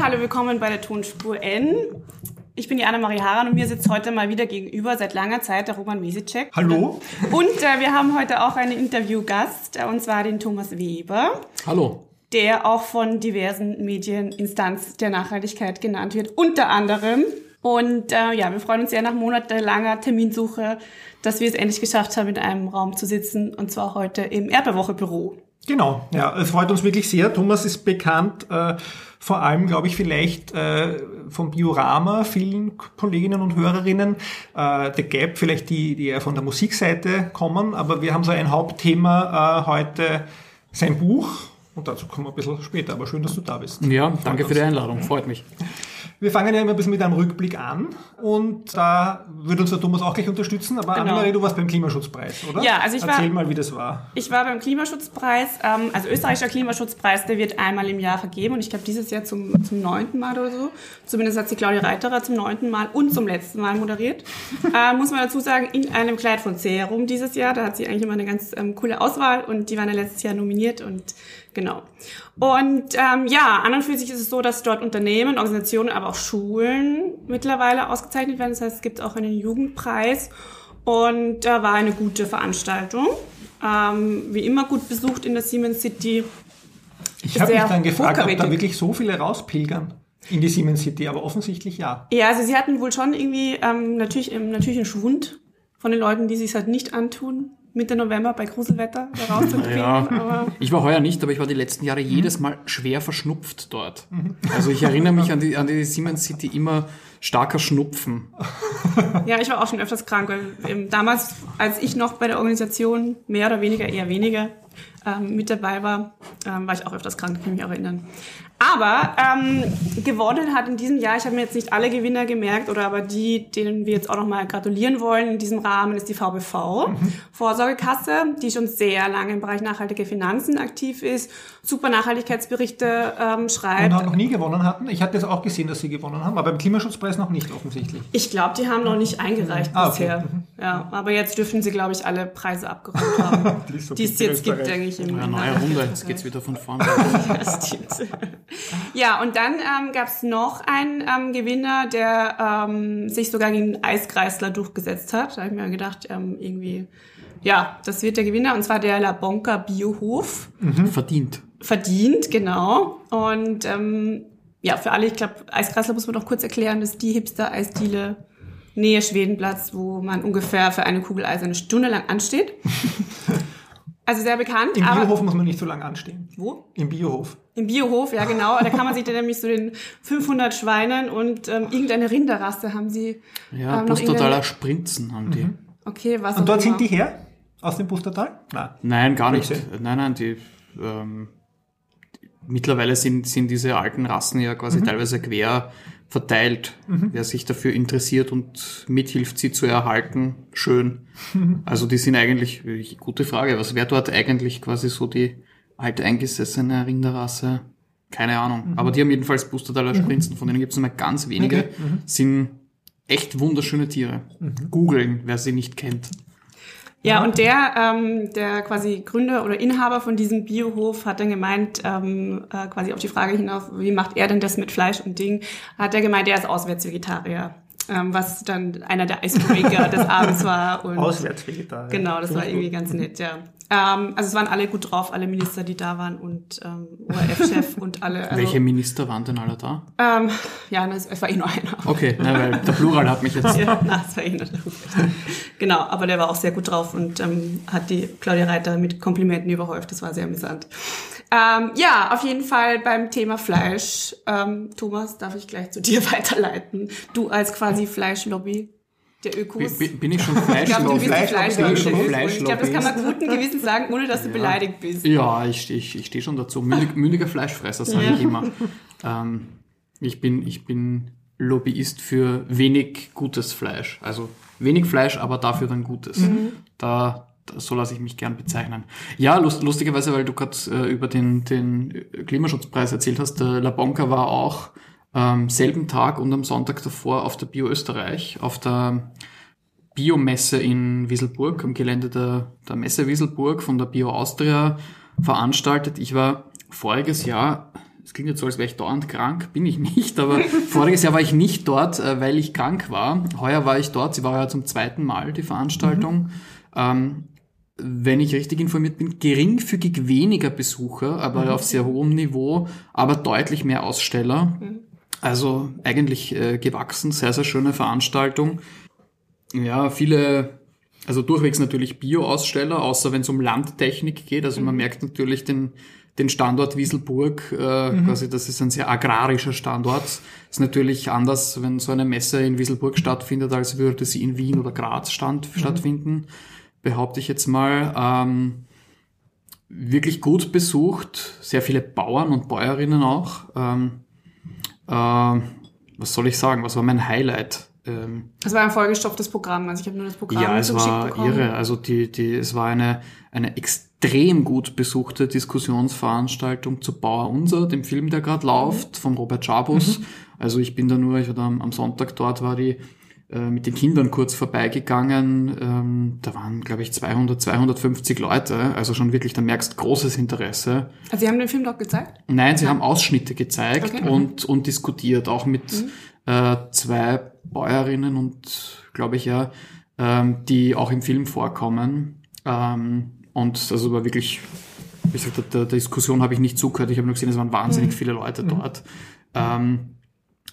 Hallo, willkommen bei der Tonspur N. Ich bin die Anna-Marie Haran und mir sitzt heute mal wieder gegenüber seit langer Zeit der Roman Mesicek. Hallo. Und äh, wir haben heute auch einen Interviewgast, äh, und zwar den Thomas Weber. Hallo. Der auch von diversen Medieninstanz der Nachhaltigkeit genannt wird, unter anderem. Und äh, ja, wir freuen uns sehr nach monatelanger Terminsuche, dass wir es endlich geschafft haben, in einem Raum zu sitzen, und zwar heute im Erdbeerwoche-Büro. Genau, ja, es freut uns wirklich sehr. Thomas ist bekannt, äh, vor allem, glaube ich, vielleicht äh, vom Biorama, vielen Kolleginnen und Hörerinnen, äh, The Gap, vielleicht die, die eher von der Musikseite kommen, aber wir haben so ein Hauptthema äh, heute, sein Buch, und dazu kommen wir ein bisschen später, aber schön, dass du da bist. Ja, danke für die Einladung, freut mich. Wir fangen ja immer ein bisschen mit einem Rückblick an und da würde uns der Thomas auch gleich unterstützen, aber Genau. Annemarie, du warst beim Klimaschutzpreis, oder? Ja, also ich war- Erzähl mal, wie das war. Ich war beim Klimaschutzpreis, ähm, also österreichischer Klimaschutzpreis, der wird einmal im Jahr vergeben und ich glaube dieses Jahr zum, zum neunten Mal oder so. Zumindest hat sie Claudia Reiterer zum neunten Mal und zum letzten Mal moderiert. äh, muss man dazu sagen, in einem Kleid von Serum dieses Jahr. Da hat sie eigentlich immer eine ganz ähm, coole Auswahl und die waren ja letztes Jahr nominiert und genau. Und ähm, ja, an und für sich ist es so, dass dort Unternehmen, Organisationen, aber auch Schulen mittlerweile ausgezeichnet werden. Das heißt, es gibt auch einen Jugendpreis und da war eine gute Veranstaltung. Ähm, wie immer gut besucht in der Siemens City. Ich habe mich dann gefragt, ob da wirklich so viele rauspilgern in die Siemens City, aber offensichtlich ja. Ja, also sie hatten wohl schon irgendwie ähm, natürlich, ähm, natürlich einen Schwund von den Leuten, die sich halt nicht antun, Mitte November bei Gruselwetter rauszukriegen. Ja, ich war heuer nicht, aber ich war die letzten Jahre jedes Mal schwer verschnupft dort. Also ich erinnere mich an die, an die Siemens City immer starker Schnupfen. ja, ich war auch schon öfters krank, weil damals, als ich noch bei der Organisation mehr oder weniger, eher weniger ähm, mit dabei war, ähm, war ich auch öfters krank, kann ich mich auch erinnern. Aber ähm, gewonnen hat in diesem Jahr, ich habe mir jetzt nicht alle Gewinner gemerkt, oder aber die, denen wir jetzt auch nochmal gratulieren wollen in diesem Rahmen, ist die VBV, Vorsorgekasse, die schon sehr lange im Bereich nachhaltige Finanzen aktiv ist, super Nachhaltigkeitsberichte ähm, Und schreibt. auch noch nie gewonnen hatten. Ich hatte es auch gesehen, dass sie gewonnen haben, aber beim Klimaschutzpreis noch nicht offensichtlich. Ich glaube, die haben noch nicht eingereicht Ah, okay. bisher. Ja, aber jetzt dürfen sie, glaube ich, alle Preise abgeräumt haben, Die es so die es jetzt gibt, denke ich. Im Eine neue Runde, jetzt geht's wieder von vorne. Ja, stimmt. Ja, und dann ähm, gab es noch einen ähm, Gewinner, der ähm, sich sogar gegen den Eiskreisler durchgesetzt hat. Da habe ich mir gedacht, ähm, irgendwie, ja, das wird der Gewinner, und zwar der La Bonca Biohof. Verdient. Verdient, genau. Und ähm, ja, für alle, ich glaube, Eiskreisler muss man noch kurz erklären, das ist die Hipster-Eisdiele Nähe Schwedenplatz, wo man ungefähr für eine Kugel Eis eine Stunde lang ansteht. Also sehr bekannt. Im aber Biohof muss man nicht so lange anstehen. Wo? Im Biohof. Im Biohof, ja genau. Da kann man sich dann nämlich so den 500 Schweinen und ähm, irgendeine Rinderrasse haben sie. Ja, ähm, irgendeine- Sprinzen haben die. Okay, was Und dort sind die her? Aus dem Pustertal? Nein. Nein, gar nicht. Blödsinn. Nein, nein, die, ähm, mittlerweile sind, sind diese alten Rassen ja quasi teilweise quer verteilt. Wer sich dafür interessiert und mithilft, sie zu erhalten, schön. Also die sind eigentlich, gute Frage, was wäre dort eigentlich quasi so die alteingesessene Rinderrasse? Keine Ahnung. Aber die haben jedenfalls Bustertaler Sprinzen, von denen gibt es nur ganz wenige, Okay. sind echt wunderschöne Tiere. Googeln, wer sie nicht kennt. Ja, und der, ähm, der quasi Gründer oder Inhaber von diesem Biohof hat dann gemeint, ähm, äh, quasi auf die Frage hinauf, wie macht er denn das mit Fleisch und Ding, hat er gemeint, er ist Auswärtsvegetarier. Ähm, was dann einer der Icebreaker des Abends war. Und Auswärtsvegetarier. Genau, das war irgendwie ganz nett, ja. Ähm, also es waren alle gut drauf, alle Minister, die da waren und ähm, ORF-Chef und alle. Also, Welche Minister waren denn alle da? Ähm, ja, das, es war eh nur einer. Okay, na, weil der Plural hat mich jetzt. Ja, na, es war eh nur der. Genau, aber der war auch sehr gut drauf und ähm, hat die Claudia Reiter mit Komplimenten überhäuft. Das war sehr amüsant. Ähm, ja, auf jeden Fall beim Thema Fleisch. Ähm, Thomas, darf ich gleich zu dir weiterleiten. Du als quasi Fleischlobby der Ökos. Bin, bin ich schon ich glaube, Fleischlobby? Fleisch- Fleischlobby. Fleisch-. Fleischlobby. Ich glaube, das kann man guten Gewissens sagen, ohne dass du beleidigt bist. Ja, ich stehe ich, ich steh schon dazu. Mündig, mündiger Fleischfresser, sage Ja. ich immer. Ähm, ich, bin, ich bin Lobbyist für wenig gutes Fleisch. Also wenig Fleisch, aber dafür dann gutes. Da, da, so lasse ich mich gern bezeichnen. Ja, lust, lustigerweise, weil du gerade äh, über den, den Klimaschutzpreis erzählt hast, der La Bonca war auch am selben Tag und am Sonntag davor auf der Bio Österreich, auf der Biomesse in Wieselburg, am Gelände der, der Messe Wieselburg von der Bio Austria veranstaltet. Ich war voriges Jahr es klingt jetzt so, als wäre ich dauernd krank, bin ich nicht, aber voriges Jahr war ich nicht dort, äh, weil ich krank war. Heuer war ich dort, sie war ja zum zweiten Mal, die Veranstaltung. Mhm. Ähm, wenn ich richtig informiert bin, geringfügig weniger Besucher, aber mhm. auf sehr hohem Niveau, aber deutlich mehr Aussteller. Mhm. Also eigentlich äh, gewachsen, sehr, sehr schöne Veranstaltung. Ja, viele, also durchwegs natürlich Bio-Aussteller, außer wenn es um Landtechnik geht. Also mhm. man merkt natürlich den, den Standort Wieselburg, äh, mhm. quasi das ist ein sehr agrarischer Standort. Ist natürlich anders, wenn so eine Messe in Wieselburg stattfindet, als würde sie in Wien oder Graz stand, mhm. stattfinden behaupte ich jetzt mal. Ähm, wirklich gut besucht, sehr viele Bauern und Bäuerinnen auch. Ähm, äh, was soll ich sagen? Was war mein Highlight? Ähm, es war ein vollgestopftes Programm, also ich habe nur das Programm Ja, es war bekommen. irre. Also die, die, es war eine, eine extrem gut besuchte Diskussionsveranstaltung zu Bauer Unser, dem Film, der gerade läuft, mhm. von Robert Schabus. Mhm. Also ich bin da nur, ich war da am, am Sonntag dort, war die mit den Kindern kurz vorbeigegangen. Ähm, da waren, glaube ich, 200, 250 Leute. Also schon wirklich, da merkst großes Interesse. Also Sie haben den Film dort gezeigt? Nein, Sie ja. haben Ausschnitte gezeigt okay. und, und diskutiert, auch mit mhm. äh, zwei Bäuerinnen und, glaube ich, ja, ähm, die auch im Film vorkommen. Ähm, und also war wirklich, wie gesagt, der, der Diskussion habe ich nicht zugehört. Ich habe nur gesehen, es waren wahnsinnig mhm. viele Leute mhm. dort. Ähm,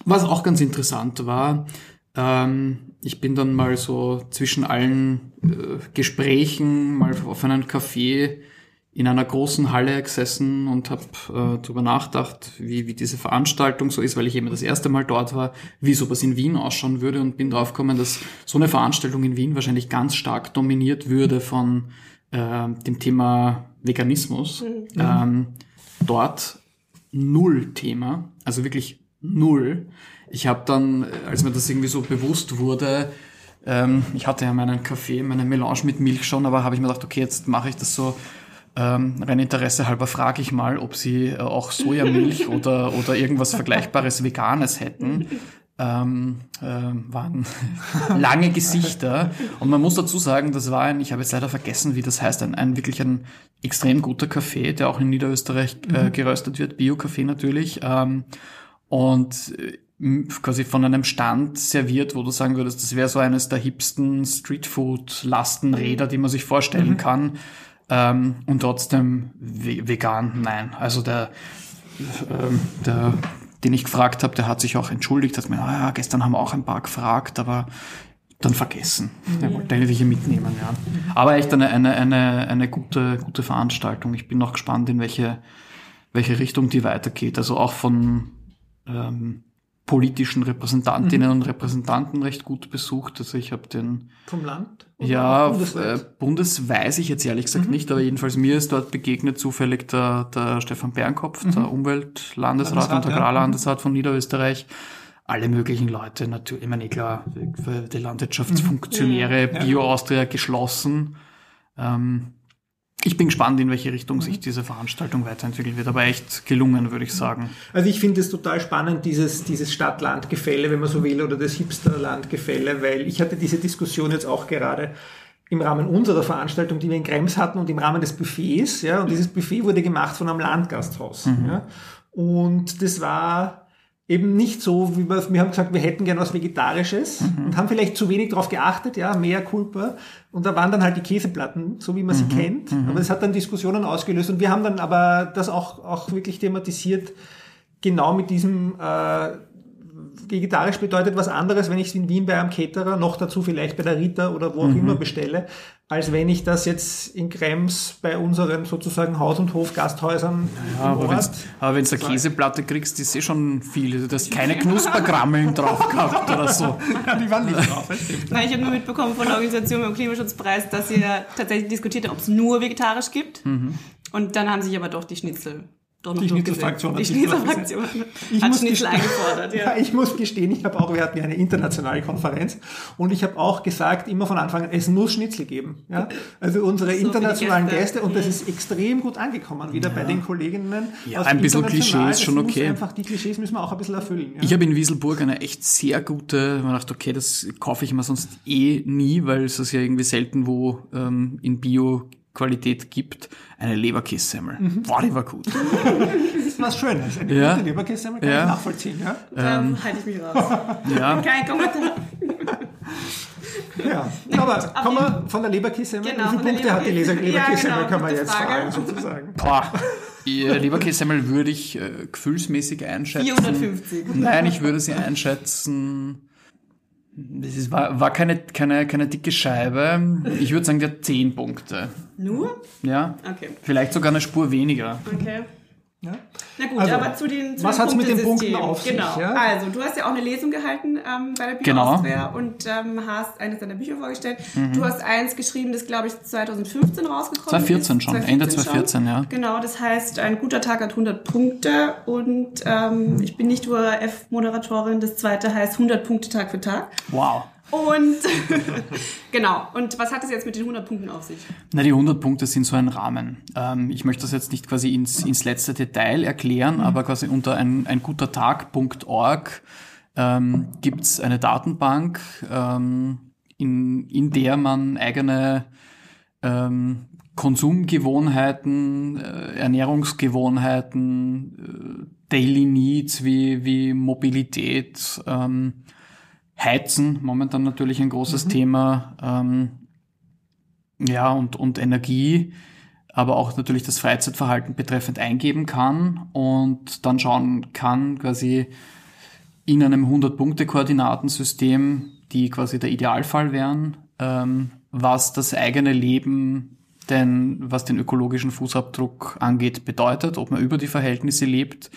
was auch ganz interessant war, ähm, ich bin dann mal so zwischen allen äh, Gesprächen mal auf einen Café in einer großen Halle gesessen und habe äh, darüber nachgedacht, wie, wie diese Veranstaltung so ist, weil ich eben das erste Mal dort war, wie sowas in Wien ausschauen würde und bin draufgekommen, dass so eine Veranstaltung in Wien wahrscheinlich ganz stark dominiert würde von äh, dem Thema Veganismus. Mhm. Ähm, dort null Thema, also wirklich null. Ich habe dann, als mir das irgendwie so bewusst wurde, ähm, ich hatte ja meinen Kaffee, meine Melange mit Milch schon, aber habe ich mir gedacht, okay, jetzt mache ich das so ähm, rein Interesse halber frage ich mal, ob sie äh, auch Sojamilch oder, oder irgendwas Vergleichbares Veganes hätten. Ähm, äh, waren lange Gesichter. Und man muss dazu sagen, das war ein, ich habe jetzt leider vergessen, wie das heißt, ein, ein wirklich ein extrem guter Kaffee, der auch in Niederösterreich äh, mhm. geröstet wird, Bio-Kaffee natürlich. Ähm, und äh, quasi von einem Stand serviert, wo du sagen würdest, das wäre so eines der hipsten Streetfood-Lastenräder, die man sich vorstellen mhm. kann. Ähm, und trotzdem vegan, nein. Also der, ähm, der den ich gefragt habe, der hat sich auch entschuldigt, hat mir, ah ja, gestern haben wir auch ein paar gefragt, aber dann vergessen. Mhm. Der wollte eigentlich hier mitnehmen, ja. Aber echt eine, eine, eine, eine gute, gute Veranstaltung. Ich bin noch gespannt, in welche, welche Richtung die weitergeht. Also auch von ähm, politischen Repräsentantinnen mhm. und Repräsentanten recht gut besucht. Also ich habe den vom Land? Ja, Bundesweit? Äh, Bundes weiß ich jetzt ehrlich gesagt mhm. nicht, aber jedenfalls mir ist dort begegnet zufällig der, der Stefan Bernkopf, mhm. der Umweltlandesrat und Agrarlandesrat ja. von Niederösterreich. Alle möglichen Leute, natürlich, ich meine, eh klar, die Landwirtschaftsfunktionäre, mhm. Bio-Austria geschlossen. Ähm, ich bin gespannt, in welche Richtung sich diese Veranstaltung weiterentwickeln wird, aber echt gelungen, würde ich sagen. Also ich finde es total spannend, dieses, dieses Stadt-Land-Gefälle, wenn man so will, oder das Hipster-Land-Gefälle, weil ich hatte diese Diskussion jetzt auch gerade im Rahmen unserer Veranstaltung, die wir in Krems hatten und im Rahmen des Buffets, ja, und dieses Buffet wurde gemacht von einem Landgasthaus, mhm. ja, und das war, eben nicht so, wie wir, wir haben gesagt, wir hätten gern was Vegetarisches mhm. und haben vielleicht zu wenig darauf geachtet, ja, mehr Kulpa. Und da waren dann halt die Käseplatten, so wie man mhm. sie kennt. Mhm. Aber das hat dann Diskussionen ausgelöst und wir haben dann aber das auch, auch wirklich thematisiert, genau mit diesem, äh, vegetarisch bedeutet was anderes, wenn ich es in Wien bei einem Caterer, noch dazu vielleicht bei der Rita oder wo auch mhm. immer bestelle, als wenn ich das jetzt in Krems bei unseren sozusagen Haus- und Hof-Gasthäusern. Ja, aber wenn du eine Käseplatte kriegst, ist eh schon viel. Also, du hast keine Knuspergrammeln drauf gehabt oder so. Ja, die waren nicht drauf. Nein, ich habe nur mitbekommen von der Organisation beim Klimaschutzpreis, dass ihr tatsächlich diskutiert habt, ob es nur vegetarisch gibt. Mhm. Und dann haben sich aber doch die Schnitzel doch noch die Schnitzelfraktion hat Die Schnitzelfraktion hat Schnitzel eingefordert, ja. ja. Ich muss gestehen, ich habe auch, wir hatten ja eine internationale Konferenz und ich habe auch gesagt, immer von Anfang an, es muss Schnitzel geben. Ja? Also unsere so internationalen Gäste. Gäste. und das ist extrem gut angekommen, wieder ja. bei den Kolleginnen. Ja, ein bisschen Klischee ist schon okay. Einfach, die Klischees müssen wir auch ein bisschen erfüllen. Ja? Ich habe in Wieselburg eine echt sehr gute, man dachte, okay, das kaufe ich mir sonst eh nie, weil es ist ja irgendwie selten wo ähm, in Bio Qualität gibt, eine Leberkässemmel. Boah, die war gut. Das ist was Schönes. Eine Ja. gute Leberkässemmel kann Ja. ich nachvollziehen. Ja? Dann halte ich mich raus. Ja, Kein Kommentar. Ja. Aber kommen wir von der Leberkässemmel. Genau, Wie viele Punkte hat die Leberkässemmel, Ja, genau, kann man jetzt Frage. fragen, sozusagen. boah. Ihr Leberkässemmel würde ich äh, gefühlsmäßig einschätzen. 450. Nein, ich würde sie einschätzen. Es ist, war, war keine, keine, keine dicke Scheibe. Ich würde sagen, die hat 10 Punkte. Nur? Ja. Okay. Vielleicht sogar eine Spur weniger. Okay. Ja? Na gut, Also, aber zu den zu was dem hat's mit den. Punkten auf sich, Genau. ja? Also, du hast ja auch eine Lesung gehalten ähm, bei der Bücher Genau. Und ähm, hast eines deiner Bücher vorgestellt. Mhm. Du hast eins geschrieben, das glaube ich 2015 rausgekommen 2014 ist. schon, Ende 2014, ja. Genau, das heißt, ein guter Tag hat 100 Punkte und ähm, ich bin nicht URF-Moderatorin. Das zweite heißt 100 Punkte Tag für Tag. Wow. Und genau. Und was hat es jetzt mit den 100 Punkten auf sich? Na, die 100 Punkte sind so ein Rahmen. Ähm, ich möchte das jetzt nicht quasi ins, ins letzte Detail erklären, aber quasi unter ein, ein guter Tag.org ähm, gibt's eine Datenbank, ähm, in, in der man eigene ähm, Konsumgewohnheiten, äh, Ernährungsgewohnheiten, äh, Daily Needs wie, wie Mobilität, ähm, Heizen, momentan natürlich ein großes Thema, ähm, ja, und, und Energie, aber auch natürlich das Freizeitverhalten betreffend eingeben kann und dann schauen kann, quasi in einem 100-Punkte-Koordinatensystem, die quasi der Idealfall wären, ähm, was das eigene Leben denn, was den ökologischen Fußabdruck angeht, bedeutet, ob man über die Verhältnisse lebt.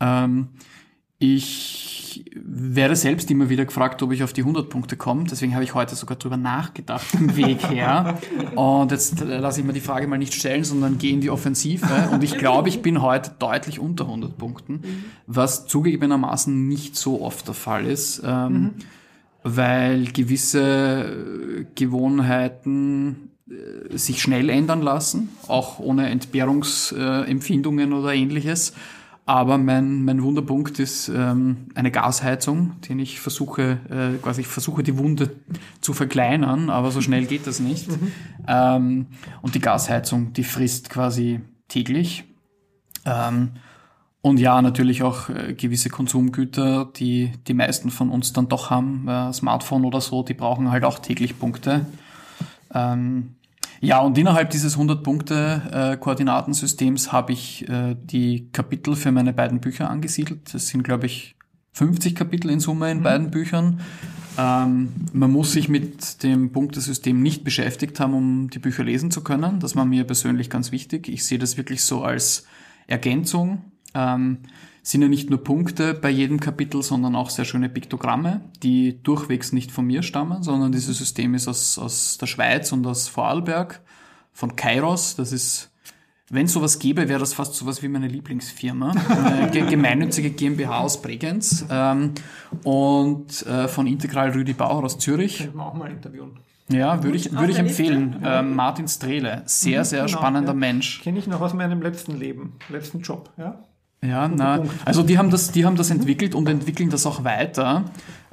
Ähm, ich werde selbst immer wieder gefragt, ob ich auf die 100 Punkte komme. Deswegen habe ich heute sogar drüber nachgedacht, im Weg her. Und jetzt äh, lasse ich mir die Frage mal nicht stellen, sondern gehe in die Offensive. Und ich glaube, ich bin heute deutlich unter 100 Punkten, was zugegebenermaßen nicht so oft der Fall ist, ähm, weil gewisse äh, Gewohnheiten äh, sich schnell ändern lassen, auch ohne Entbehrungsempfindungen oder ähnliches. Aber mein, mein Wunderpunkt ist ähm, eine Gasheizung, den ich versuche, äh, quasi ich versuche die Wunde zu verkleinern, aber so schnell geht das nicht. Ähm, und die Gasheizung, die frisst quasi täglich. Ähm, und ja, natürlich auch äh, gewisse Konsumgüter, die die meisten von uns dann doch haben, äh, Smartphone oder so, die brauchen halt auch täglich Punkte. Ähm, ja, und innerhalb dieses 100-Punkte-Koordinatensystems habe ich äh, die Kapitel für meine beiden Bücher angesiedelt. Das sind, glaube ich, 50 Kapitel in Summe in beiden Büchern. Ähm, man muss sich mit dem Punktesystem nicht beschäftigt haben, um die Bücher lesen zu können. Das war mir persönlich ganz wichtig. Ich sehe das wirklich so als Ergänzung. Ähm, sind ja nicht nur Punkte bei jedem Kapitel, sondern auch sehr schöne Piktogramme, die durchwegs nicht von mir stammen, sondern dieses System ist aus, aus der Schweiz und aus Vorarlberg, von Kairos. Das ist, wenn sowas gäbe, wäre das fast sowas wie meine Lieblingsfirma. Eine ge- gemeinnützige GmbH aus Bregenz ähm, und äh, von Integral Rüdi Bauer aus Zürich. Könnten wir auch mal interviewen. Ja, würde ich, würde ich empfehlen. Ähm, Martin Strehle, sehr, sehr genau, spannender ja. Mensch. Kenne ich noch aus meinem letzten Leben, letzten Job. Ja? Ja, na, also die haben das, die haben das entwickelt und entwickeln das auch weiter.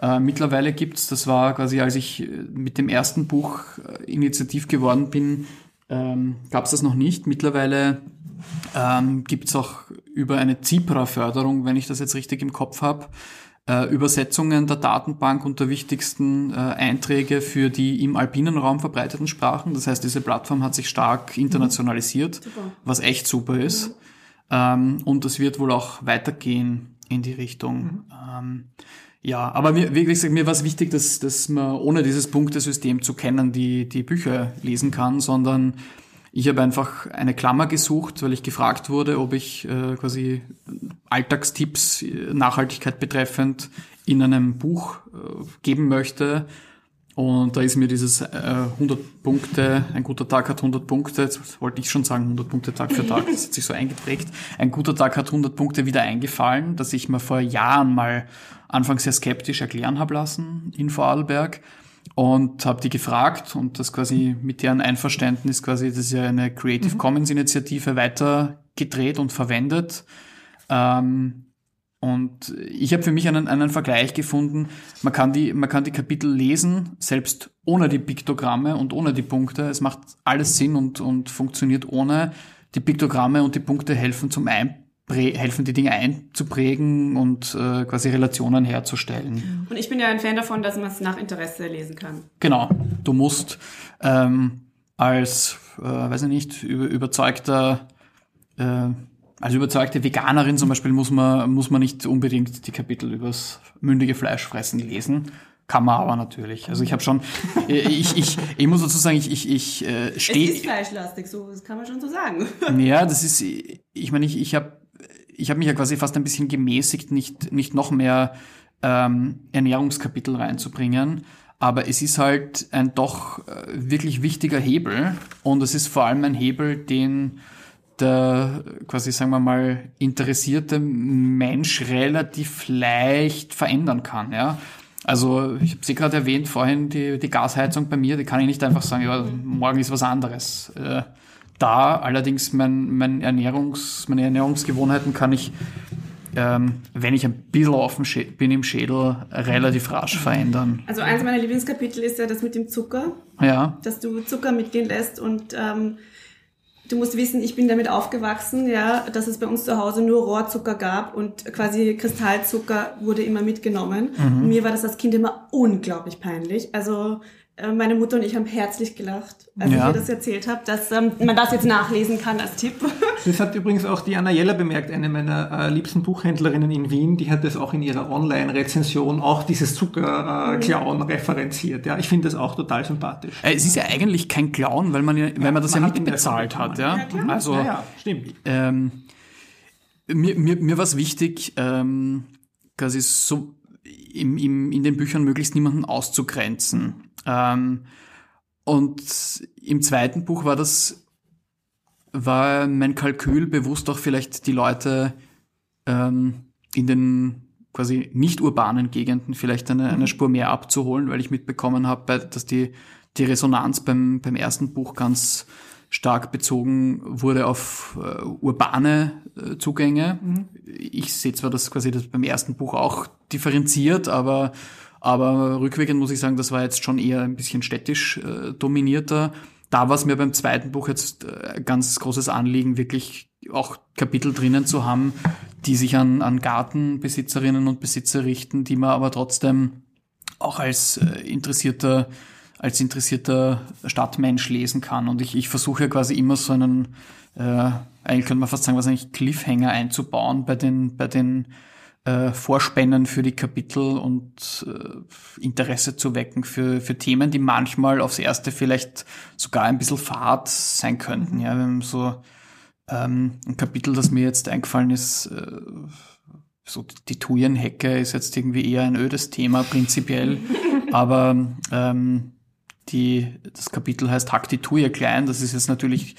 Äh, mittlerweile gibt's, das war quasi, als ich äh, mit dem ersten Buch äh, initiativ geworden bin, ähm, gab's das noch nicht. Mittlerweile ähm, gibt's auch über eine ZIPRA-Förderung, wenn ich das jetzt richtig im Kopf habe, äh, Übersetzungen der Datenbank und der wichtigsten äh, Einträge für die im alpinen Raum verbreiteten Sprachen. Das heißt, diese Plattform hat sich stark internationalisiert, was echt super ist. Ähm, und das wird wohl auch weitergehen in die Richtung. Ähm, ja, aber mir, wie gesagt, mir war es wichtig, dass, dass man ohne dieses Punktesystem zu kennen die, die Bücher lesen kann, sondern ich habe einfach eine Klammer gesucht, weil ich gefragt wurde, ob ich äh, quasi Alltagstipps, äh, Nachhaltigkeit betreffend in einem Buch äh, geben möchte. Und da ist mir dieses äh, 100 Punkte, ein guter Tag hat 100 Punkte, jetzt wollte ich schon sagen 100 Punkte Tag für Tag, das hat sich so eingeprägt. Ein guter Tag hat 100 Punkte wieder eingefallen, dass ich mir vor Jahren mal anfangs sehr skeptisch erklären habe lassen in Vorarlberg und habe die gefragt und das quasi mit deren Einverständnis quasi, das ist ja eine Creative Commons Initiative weitergedreht und verwendet. Ähm, und ich habe für mich einen, einen Vergleich gefunden. Man kann, die, man kann die Kapitel lesen, selbst ohne die Piktogramme und ohne die Punkte. Es macht alles Sinn und, und funktioniert ohne. Die Piktogramme und die Punkte helfen zum Einprä helfen die Dinge einzuprägen und äh, quasi Relationen herzustellen. Und ich bin ja ein Fan davon, dass man es nach Interesse lesen kann. Genau. Du musst ähm, als, äh, weiß ich nicht, über, überzeugter äh, als überzeugte Veganerin zum Beispiel muss man, muss man nicht unbedingt die Kapitel übers mündige Fleischfressen lesen. Kann man aber natürlich. Also ich habe schon, ich, ich, ich muss dazu sagen, ich, ich, ich äh, stehe. Es ist fleischlastig, so das kann man schon so sagen. Ja, das ist, ich meine, ich, ich habe ich hab mich ja quasi fast ein bisschen gemäßigt, nicht, nicht noch mehr ähm, Ernährungskapitel reinzubringen. Aber es ist halt ein doch äh, wirklich wichtiger Hebel und es ist vor allem ein Hebel, den der quasi, sagen wir mal, interessierte Mensch relativ leicht verändern kann. Ja? Also ich habe sie gerade erwähnt vorhin, die, die Gasheizung bei mir, die kann ich nicht einfach sagen, ja, morgen ist was anderes. Äh, da allerdings mein, mein Ernährungs, meine Ernährungsgewohnheiten kann ich, ähm, wenn ich ein bisschen offen bin im Schädel, relativ rasch verändern. Also eins meiner Lieblingskapitel ist ja das mit dem Zucker. Ja. Dass du Zucker mitgehen lässt und ähm, Du musst wissen, ich bin damit aufgewachsen, ja, dass es bei uns zu Hause nur Rohrzucker gab und quasi Kristallzucker wurde immer mitgenommen. Mhm. Mir war das als Kind immer unglaublich peinlich. Also meine Mutter und ich haben herzlich gelacht, als ja. ich ihr das erzählt habe, dass ähm, man das jetzt nachlesen kann als Tipp. Das hat übrigens auch die Anna Jeller bemerkt, eine meiner äh, liebsten Buchhändlerinnen in Wien, die hat das auch in ihrer Online-Rezension auch dieses Zucker-Clown äh, referenziert. Ja, ich finde das auch total sympathisch. Äh, es ist ja eigentlich kein Clown, weil man, ja, weil man das man ja mitbezahlt hat. Ja? ja also, ja, ja, stimmt. Ähm, mir, mir, mir war es wichtig, ähm, quasi so im, im, in den Büchern möglichst niemanden auszugrenzen. Ähm, und im zweiten Buch war das, war mein Kalkül bewusst auch vielleicht die Leute ähm, in den quasi nicht urbanen Gegenden vielleicht eine, eine Spur mehr abzuholen, weil ich mitbekommen habe, dass die, die Resonanz beim, beim ersten Buch ganz stark bezogen wurde auf äh, urbane äh, Zugänge. Mhm. Ich sehe zwar das quasi das beim ersten Buch auch differenziert, aber aber rückwirkend muss ich sagen, das war jetzt schon eher ein bisschen städtisch äh, dominierter. Da war es mir beim zweiten Buch jetzt äh, ganz großes Anliegen, wirklich auch Kapitel drinnen zu haben, die sich an, an Gartenbesitzerinnen und Besitzer richten, die man aber trotzdem auch als äh, interessierter als interessierter Stadtmensch lesen kann. Und ich, ich versuche ja quasi immer so einen, äh, eigentlich könnte man fast sagen, was eigentlich Cliffhanger einzubauen bei den, bei den äh, Vorspännen für die Kapitel und äh, Interesse zu wecken für, für Themen, die manchmal aufs Erste vielleicht sogar ein bisschen fad sein könnten. Ja, haben so ähm, ein Kapitel, das mir jetzt eingefallen ist, äh, so die Thujenhecke ist jetzt irgendwie eher ein ödes Thema prinzipiell, aber ähm, die, das Kapitel heißt Hack die Thuja klein, das ist jetzt natürlich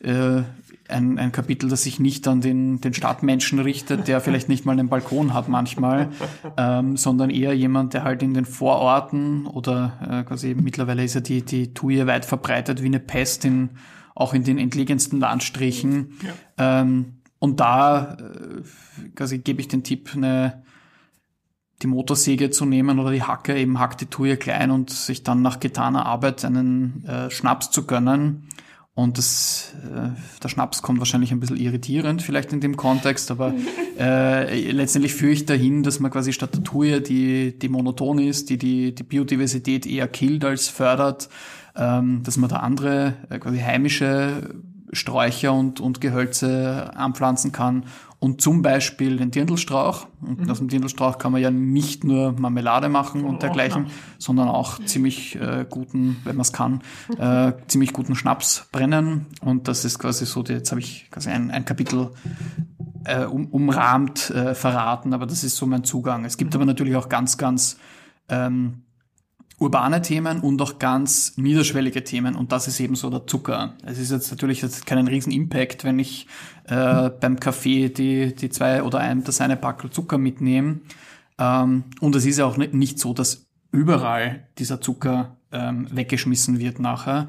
äh, ein, ein Kapitel, das sich nicht an den, den Stadtmenschen richtet, der vielleicht nicht mal einen Balkon hat manchmal, ähm, sondern eher jemand, der halt in den Vororten oder äh, quasi mittlerweile ist ja die, die Tuje weit verbreitet wie eine Pest in, auch in den entlegensten Landstrichen. Ja. Ähm, und da äh, quasi gebe ich den Tipp, eine die Motorsäge zu nehmen oder die Hacke, eben hackt die Tuje klein und sich dann nach getaner Arbeit einen äh, Schnaps zu gönnen und das, äh, der Schnaps kommt wahrscheinlich ein bisschen irritierend vielleicht in dem Kontext, aber äh, letztendlich führe ich dahin, dass man quasi statt der Tuje, die, die monoton ist, die, die die Biodiversität eher killt als fördert, ähm, dass man da andere äh, quasi heimische Sträucher und, und Gehölze anpflanzen kann und zum Beispiel den Dirndlstrauch. Und mhm. aus dem Dirndlstrauch kann man ja nicht nur Marmelade machen und dergleichen, sondern auch ziemlich äh, guten, wenn man es kann, äh, ziemlich guten Schnaps brennen. Und das ist quasi so, jetzt habe ich quasi ein, ein Kapitel äh, um, umrahmt äh, verraten, aber das ist so mein Zugang. Es gibt aber natürlich auch ganz, ganz ähm, urbane Themen und auch ganz niederschwellige Themen und das ist eben so der Zucker. Es ist jetzt natürlich jetzt keinen riesen Impact, wenn ich äh, beim Kaffee die, die zwei oder ein, das eine Packel Zucker mitnehme. Ähm, und es ist ja auch nicht, so, dass überall dieser Zucker ähm, weggeschmissen wird nachher.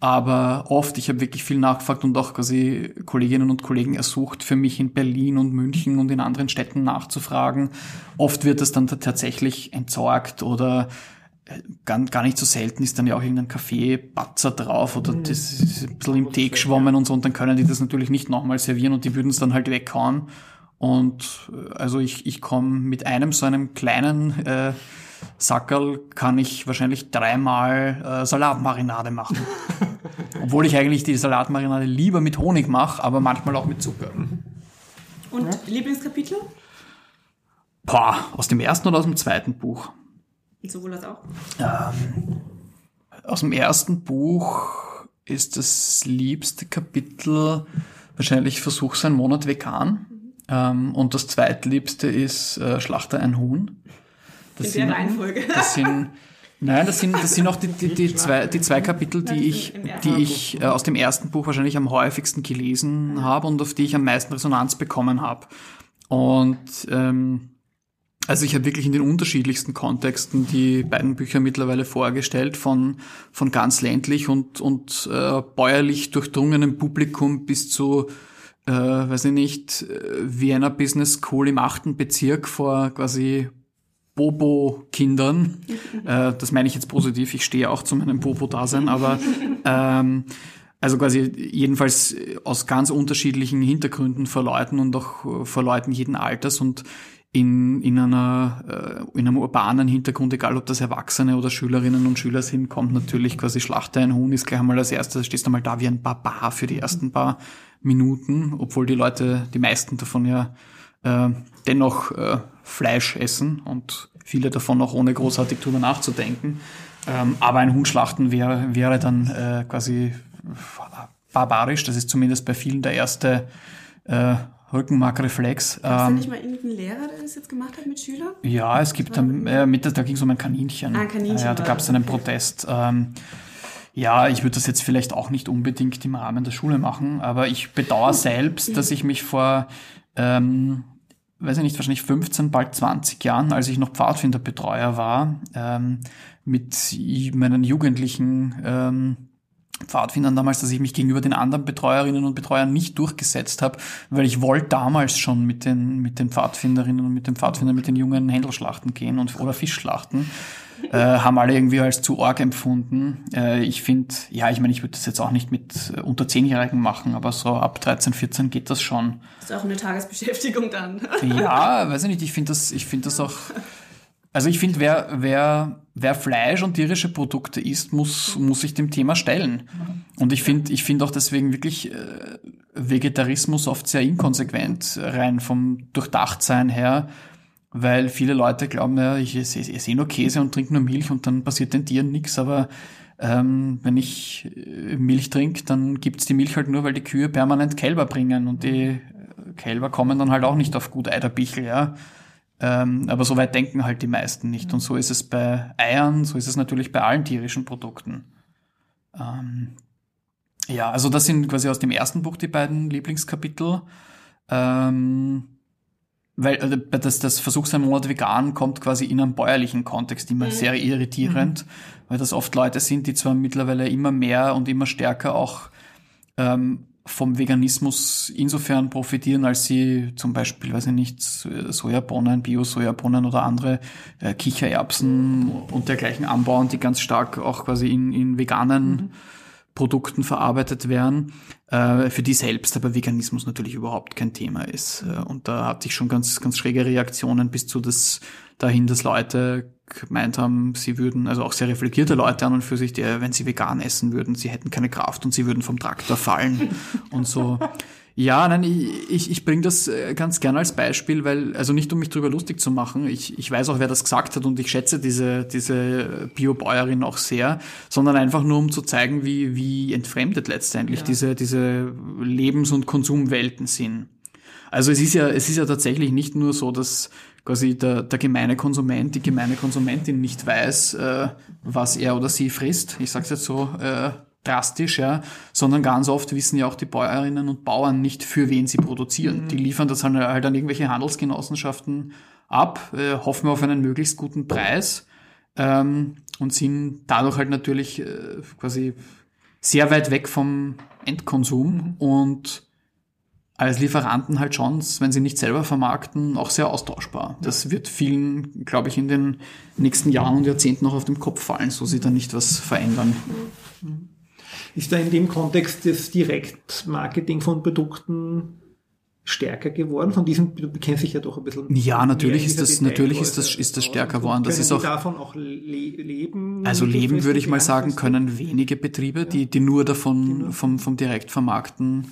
Aber oft, ich habe wirklich viel nachgefragt und auch quasi Kolleginnen und Kollegen ersucht, für mich in Berlin und München und in anderen Städten nachzufragen. Oft wird das dann tatsächlich entsorgt oder gar, gar nicht so selten ist dann ja auch irgendein Kaffeebatzer drauf oder mhm. das ist ein bisschen im Tee geschwommen und so und dann können die das natürlich nicht nochmal servieren und die würden es dann halt weghauen. Und äh, also ich, ich komme mit einem so einem kleinen äh, Sackerl kann ich wahrscheinlich dreimal äh, Salatmarinade machen. Obwohl ich eigentlich die Salatmarinade lieber mit Honig mache, aber manchmal auch mit Zucker. Und ja. Lieblingskapitel? Boah, aus dem ersten oder aus dem zweiten Buch? Sowohl als auch. Ähm, aus dem ersten Buch ist das liebste Kapitel wahrscheinlich Versuch sein Monat vegan. Mhm. Ähm, und das zweitliebste ist äh, Schlachter ein Huhn. Das In sind, der Reihenfolge. Das sind, nein, das sind, das sind auch die, die, die, zwei, die zwei Kapitel, die ich, die ich äh, aus dem ersten Buch wahrscheinlich am häufigsten gelesen habe und auf die ich am meisten Resonanz bekommen habe. Und ähm, also ich habe wirklich in den unterschiedlichsten Kontexten die beiden Bücher mittlerweile vorgestellt, von, von ganz ländlich und, und äh, bäuerlich durchdrungenem Publikum bis zu, äh, weiß ich nicht, äh, Vienna Business School im achten Bezirk vor quasi Bobo-Kindern. äh, das meine ich jetzt positiv, ich stehe auch zu meinem Bobo-Dasein, aber ähm, also quasi jedenfalls aus ganz unterschiedlichen Hintergründen vor Leuten und auch vor Leuten jeden Alters und in, in, einer, äh, in einem urbanen Hintergrund, egal ob das Erwachsene oder Schülerinnen und Schüler sind, kommt natürlich quasi Schlachter ein Huhn, ist gleich einmal als erstes, stehst du mal da wie ein Barbar für die ersten paar Minuten, obwohl die Leute, die meisten davon ja äh, dennoch äh, Fleisch essen und viele davon auch ohne großartig drüber nachzudenken. Ähm, aber ein Huhn schlachten wäre, wäre dann äh, quasi barbarisch, das ist zumindest bei vielen der erste äh, Rückenmarkreflex. Gab es ähm, da nicht mal irgendeinen Lehrer, der das jetzt gemacht hat mit Schülern? Ja, es gibt dann, äh, mit, da ging es um ein Kaninchen. Ah, ein Kaninchen. ja, da gab es einen Protest. Ähm, ja, ich würde das jetzt vielleicht auch nicht unbedingt im Rahmen der Schule machen, aber ich bedauere selbst, dass ich mich vor, ähm, weiß ich nicht, wahrscheinlich 15, bald 20 Jahren, als ich noch Pfadfinderbetreuer war, ähm, mit meinen Jugendlichen ähm, Pfadfindern damals, dass ich mich gegenüber den anderen Betreuerinnen und Betreuern nicht durchgesetzt habe, weil ich wollte damals schon mit den, mit den Pfadfinderinnen und mit den Pfadfindern, mit den jungen Händelschlachten gehen und, oder Fischschlachten. Äh, haben alle irgendwie als zu arg empfunden. Äh, ich finde, ja, ich meine, ich würde das jetzt auch nicht mit äh, unter Zehnjährigen machen, aber so ab 13, 14 geht das schon. Das ist auch eine Tagesbeschäftigung dann. ja, weiß ich nicht, ich finde das, ich finde das auch, also ich finde, wer, wer, wer Fleisch und tierische Produkte isst, muss, muss sich dem Thema stellen. Und ich finde, ich finde auch deswegen wirklich äh, Vegetarismus oft sehr inkonsequent, rein vom Durchdachtsein her, weil viele Leute glauben, ja, ich esse, esse nur Käse und trinke nur Milch und dann passiert den Tieren nichts, aber ähm, wenn ich äh, Milch trinke, dann gibt's die Milch halt nur, weil die Kühe permanent Kälber bringen und die Kälber kommen dann halt auch nicht auf gut Eiderbichel, ja. Ähm, aber so weit denken halt die meisten nicht. Und so ist es bei Eiern, so ist es natürlich bei allen tierischen Produkten. Ähm, ja, also das sind quasi aus dem ersten Buch die beiden Lieblingskapitel. Ähm, weil äh, das, das Versuch sein Monat vegan kommt quasi in einem bäuerlichen Kontext immer mhm. sehr irritierend, mhm. weil das oft Leute sind, die zwar mittlerweile immer mehr und immer stärker auch ähm, vom Veganismus insofern profitieren, als sie zum Beispiel, weiß ich nicht, Sojabohnen, Bio-Sojabohnen oder andere äh, Kichererbsen und dergleichen anbauen, die ganz stark auch quasi in, in veganen mhm. Produkten verarbeitet werden, äh, für die selbst aber Veganismus natürlich überhaupt kein Thema ist. Äh, und da hatte ich schon ganz, ganz schräge Reaktionen bis zu das dahin, dass Leute gemeint haben, sie würden, also auch sehr reflektierte Leute an und für sich, die, wenn sie vegan essen würden, sie hätten keine Kraft und sie würden vom Traktor fallen und so. Ja, nein, ich, ich, bringe das äh, ganz gerne als Beispiel, weil, also nicht um mich drüber lustig zu machen, ich, ich weiß auch, wer das gesagt hat und ich schätze diese, diese Biobäuerin auch sehr, sondern einfach nur um zu zeigen, wie, wie entfremdet letztendlich ja. diese, diese Lebens- und Konsumwelten sind. Also es ist ja, es ist ja tatsächlich nicht nur so, dass quasi der, der gemeine Konsument, die gemeine Konsumentin nicht weiß, äh, was er oder sie frisst. Ich sage es jetzt so äh, drastisch, ja, sondern ganz oft wissen ja auch die Bäuerinnen und Bauern nicht, für wen sie produzieren. Mhm. Die liefern das halt, halt an irgendwelche Handelsgenossenschaften ab, äh, hoffen auf einen möglichst guten Preis. Ähm, und sind dadurch halt natürlich äh, quasi sehr weit weg vom Endkonsum und als Lieferanten halt schon, wenn sie nicht selber vermarkten, auch sehr austauschbar. Das wird vielen, glaube ich, in den nächsten Jahren und Jahrzehnten noch auf den Kopf fallen, so sie da nicht was verändern. Ist da in dem Kontext das Direktmarketing von Produkten stärker geworden? Von diesem, du kennst dich ja doch ein bisschen. Ja, natürlich ist das, natürlich ist das, ist das stärker geworden. Das ist auch, davon auch le leben? Also leben würde ich mal sagen, können wenige Betriebe, die, die nur davon, genau. vom, vom Direktvermarkten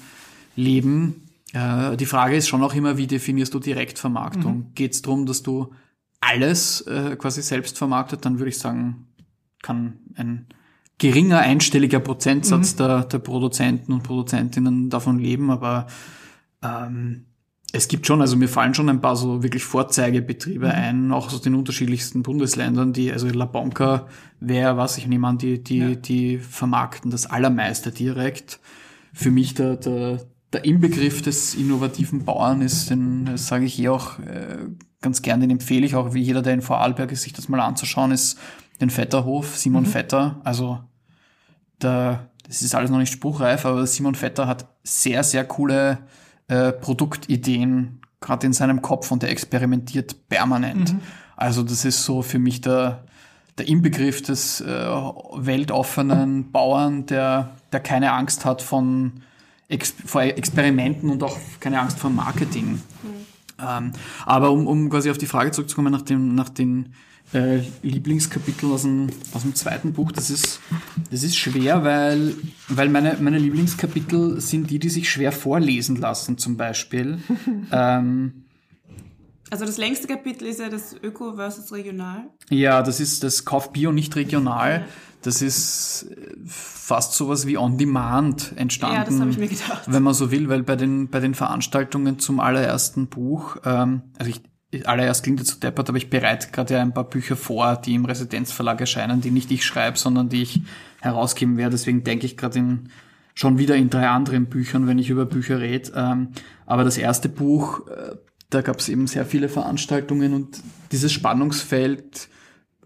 leben. Äh, die Frage ist schon auch immer, wie definierst du Direktvermarktung? Mhm. Geht es darum, dass du alles äh, quasi selbst vermarktet? Dann würde ich sagen, kann ein geringer einstelliger Prozentsatz mhm. der, der Produzenten und Produzentinnen davon leben, aber ähm, es gibt schon, also mir fallen schon ein paar so wirklich Vorzeigebetriebe mhm. ein, auch aus den unterschiedlichsten Bundesländern, die, also La Banca wäre was, ich nehme an, die, die, ja. die vermarkten das Allermeiste direkt. Für mich der, der, der Inbegriff des innovativen Bauern ist, den das sage ich eh auch äh, ganz gern, den empfehle ich auch, wie jeder, der in Vorarlberg ist, sich das mal anzuschauen, ist den Vetterhof, Simon mhm. Vetter. Also der, das ist alles noch nicht spruchreif, aber Simon Vetter hat sehr, sehr coole äh, Produktideen gerade in seinem Kopf und er experimentiert permanent. Mhm. Also das ist so für mich der, der Inbegriff des äh, weltoffenen Bauern, der, der keine Angst hat von Ex vor Experimenten und auch keine Angst vor Marketing. Mhm. Ähm, aber um, um quasi auf die Frage zurückzukommen nach, dem, nach den äh, Lieblingskapitel aus dem, aus dem zweiten Buch. Das ist, das ist schwer, weil, weil meine, meine Lieblingskapitel sind die, die sich schwer vorlesen lassen, zum Beispiel. ähm, also das längste Kapitel ist ja das Öko versus Regional. Ja, das ist das Kauf Bio nicht regional. Das ist fast sowas wie On Demand entstanden. Ja, das habe ich mir gedacht. Wenn man so will, weil bei den, bei den Veranstaltungen zum allerersten Buch, ähm, also ich, allererst klingt jetzt so deppert, aber ich bereite gerade ja ein paar Bücher vor, die im Residenzverlag erscheinen, die nicht ich schreibe, sondern die ich herausgeben werde. Deswegen denke ich gerade in schon wieder in drei anderen Büchern, wenn ich über Bücher rede. Ähm, aber das erste Buch, äh, da gab es eben sehr viele Veranstaltungen und dieses Spannungsfeld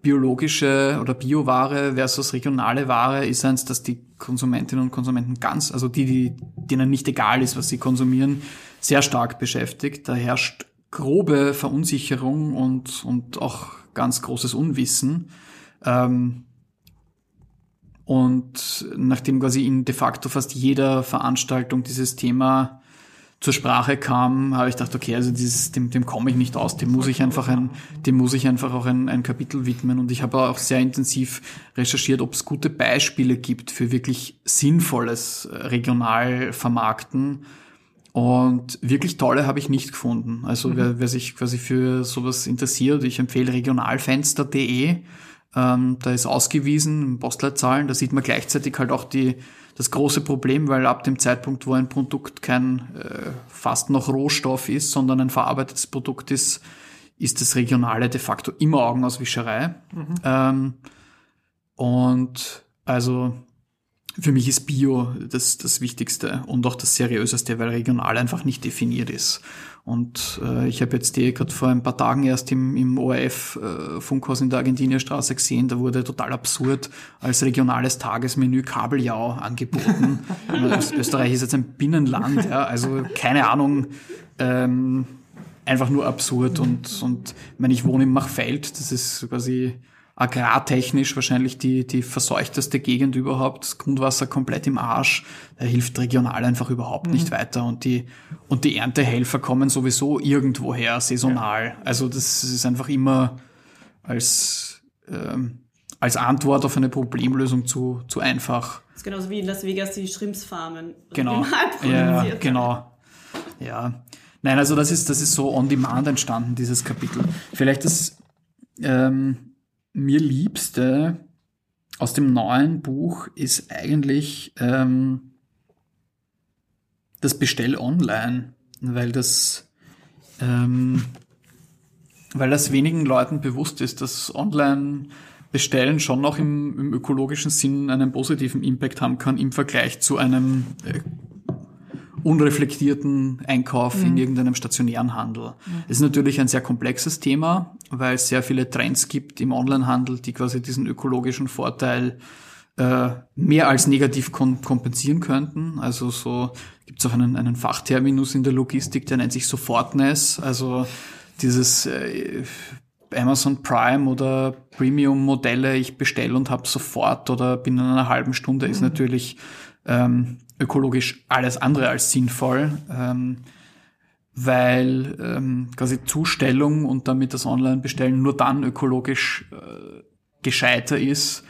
biologische oder Bioware versus regionale Ware ist eins, dass die Konsumentinnen und Konsumenten ganz, also die, die denen nicht egal ist, was sie konsumieren, sehr stark beschäftigt. Da herrscht grobe Verunsicherung und, und auch ganz großes Unwissen. Ähm, und nachdem quasi in de facto fast jeder Veranstaltung dieses Thema zur Sprache kam, habe ich gedacht, okay, also dieses, dem, dem komme ich nicht aus, dem muss ich einfach ein, dem muss ich einfach auch ein, ein Kapitel widmen. Und ich habe auch sehr intensiv recherchiert, ob es gute Beispiele gibt für wirklich sinnvolles regional vermarkten und wirklich tolle habe ich nicht gefunden. Also mhm. wer, wer sich quasi für sowas interessiert, ich empfehle regionalfenster.de. Ähm, da ist ausgewiesen, Postleitzahlen, da sieht man gleichzeitig halt auch die, das große Problem, weil ab dem Zeitpunkt, wo ein Produkt kein äh, fast noch Rohstoff ist, sondern ein verarbeitetes Produkt ist, ist das Regionale de facto immer Augenauswischerei. Mhm. Ähm, und also für mich ist Bio das, das Wichtigste und auch das Seriöseste, weil regional einfach nicht definiert ist. Und äh, ich habe jetzt die gerade vor ein paar Tagen erst im, im ORF-Funkhaus äh, in der Argentinierstraße gesehen, da wurde total absurd als regionales Tagesmenü Kabeljau angeboten. Österreich ist jetzt ein Binnenland, ja, also keine Ahnung, ähm, einfach nur absurd und, und ich meine, ich wohne im Machfeld, das ist quasi agrartechnisch wahrscheinlich die, die verseuchteste Gegend überhaupt, das Grundwasser komplett im Arsch, da hilft regional einfach überhaupt mhm. nicht weiter und die, und die Erntehelfer kommen sowieso irgendwoher saisonal. Ja. Also das ist einfach immer als, ähm, als Antwort auf eine Problemlösung zu, zu einfach. Das ist genauso wie in Las Vegas die Shrimpsfarmen. Genau. Ja, genau. Ja. Nein, also das ist, das ist so on demand entstanden, dieses Kapitel. Vielleicht das, ähm, mir liebste aus dem neuen Buch ist eigentlich ähm, das Bestell online, weil das ähm, weil das wenigen Leuten bewusst ist, dass online Bestellen schon noch im, im ökologischen Sinn einen positiven Impact haben kann im Vergleich zu einem äh, unreflektierten Einkauf in irgendeinem stationären Handel. Es ist natürlich ein sehr komplexes Thema, weil es sehr viele Trends gibt im Onlinehandel, die quasi diesen ökologischen Vorteil äh, mehr als negativ kom kompensieren könnten. Also so gibt es auch einen, einen Fachterminus in der Logistik, der nennt sich Sofortness. Also dieses äh, Amazon Prime oder Premium-Modelle, ich bestelle und habe sofort oder bin in einer halben Stunde, ist natürlich ähm, ökologisch alles andere als sinnvoll, ähm, weil ähm, quasi Zustellung und damit das Online-Bestellen nur dann ökologisch äh, gescheiter ist,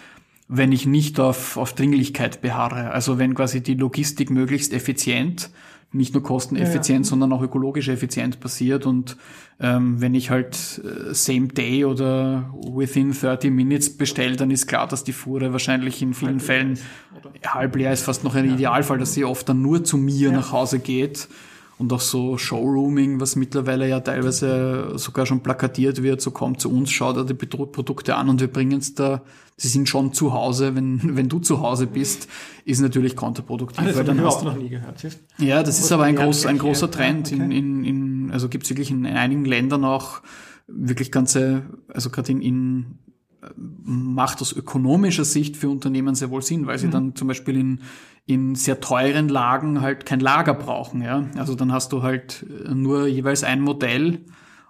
wenn ich nicht auf, auf Dringlichkeit beharre. Also wenn quasi die Logistik möglichst effizient, nicht nur kosteneffizient, ja. sondern auch ökologisch effizient passiert. Und ähm, wenn ich halt äh, same day oder within 30 minutes bestelle, dann ist klar, dass die Fuhre wahrscheinlich in vielen halb Fällen ist, halb leer ist, fast noch ein ja. Idealfall, dass sie oft dann nur zu mir nach Hause geht und auch so Showrooming, was mittlerweile ja teilweise sogar schon plakatiert wird, so kommt zu uns, schaut da die Produkte an und wir bringen es da, sie sind schon zu Hause, wenn, wenn du zu Hause bist, ist natürlich kontraproduktiv. Ah, das weil dann hast du noch nie gehört. Ja, das ist aber ein, groß, ein großer Trend. Okay. In, in, in, also gibt es wirklich in, in einigen Ländern auch wirklich ganze, also gerade in, in macht aus ökonomischer Sicht für Unternehmen sehr wohl Sinn, weil sie mhm. dann zum Beispiel in, in sehr teuren Lagen halt kein Lager brauchen. Ja? Also dann hast du halt nur jeweils ein Modell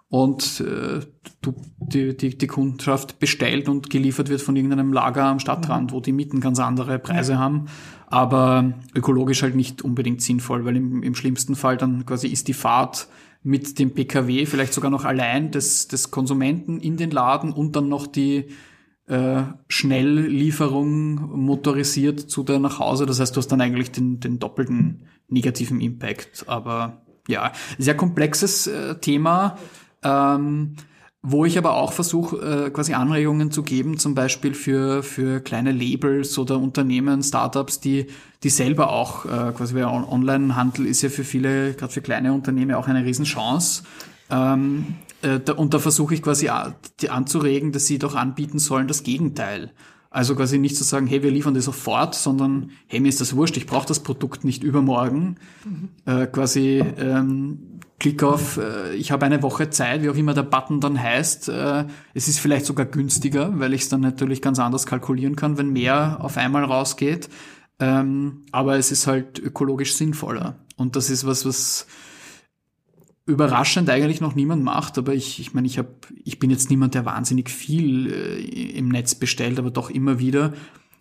und äh, du, die, die, die Kundschaft bestellt und geliefert wird von irgendeinem Lager am Stadtrand, mhm. wo die Mieten ganz andere Preise ja. haben, aber ökologisch halt nicht unbedingt sinnvoll, weil im, im schlimmsten Fall dann quasi ist die Fahrt mit dem PKW vielleicht sogar noch allein des, des Konsumenten in den Laden und dann noch die äh, Schnelllieferung motorisiert zu dir nach Hause. Das heißt, du hast dann eigentlich den, den doppelten negativen Impact. Aber ja, sehr komplexes äh, Thema. Ähm, wo ich aber auch versuche, äh, quasi Anregungen zu geben, zum Beispiel für, für kleine Labels oder Unternehmen, Startups, die, die selber auch, äh, quasi weil Onlinehandel ist ja für viele, gerade für kleine Unternehmen auch eine Riesenchance. Ähm, äh, da, und da versuche ich quasi die anzuregen, dass sie doch anbieten sollen das Gegenteil. Also quasi nicht zu sagen, hey, wir liefern das sofort, sondern hey, mir ist das wurscht, ich brauche das Produkt nicht übermorgen. Mhm. Äh, quasi ähm, Klick auf, äh, ich habe eine Woche Zeit, wie auch immer der Button dann heißt. Äh, es ist vielleicht sogar günstiger, weil ich es dann natürlich ganz anders kalkulieren kann, wenn mehr auf einmal rausgeht. Ähm, aber es ist halt ökologisch sinnvoller. Und das ist was, was überraschend eigentlich noch niemand macht, aber ich, ich meine, ich habe, ich bin jetzt niemand, der wahnsinnig viel äh, im Netz bestellt, aber doch immer wieder.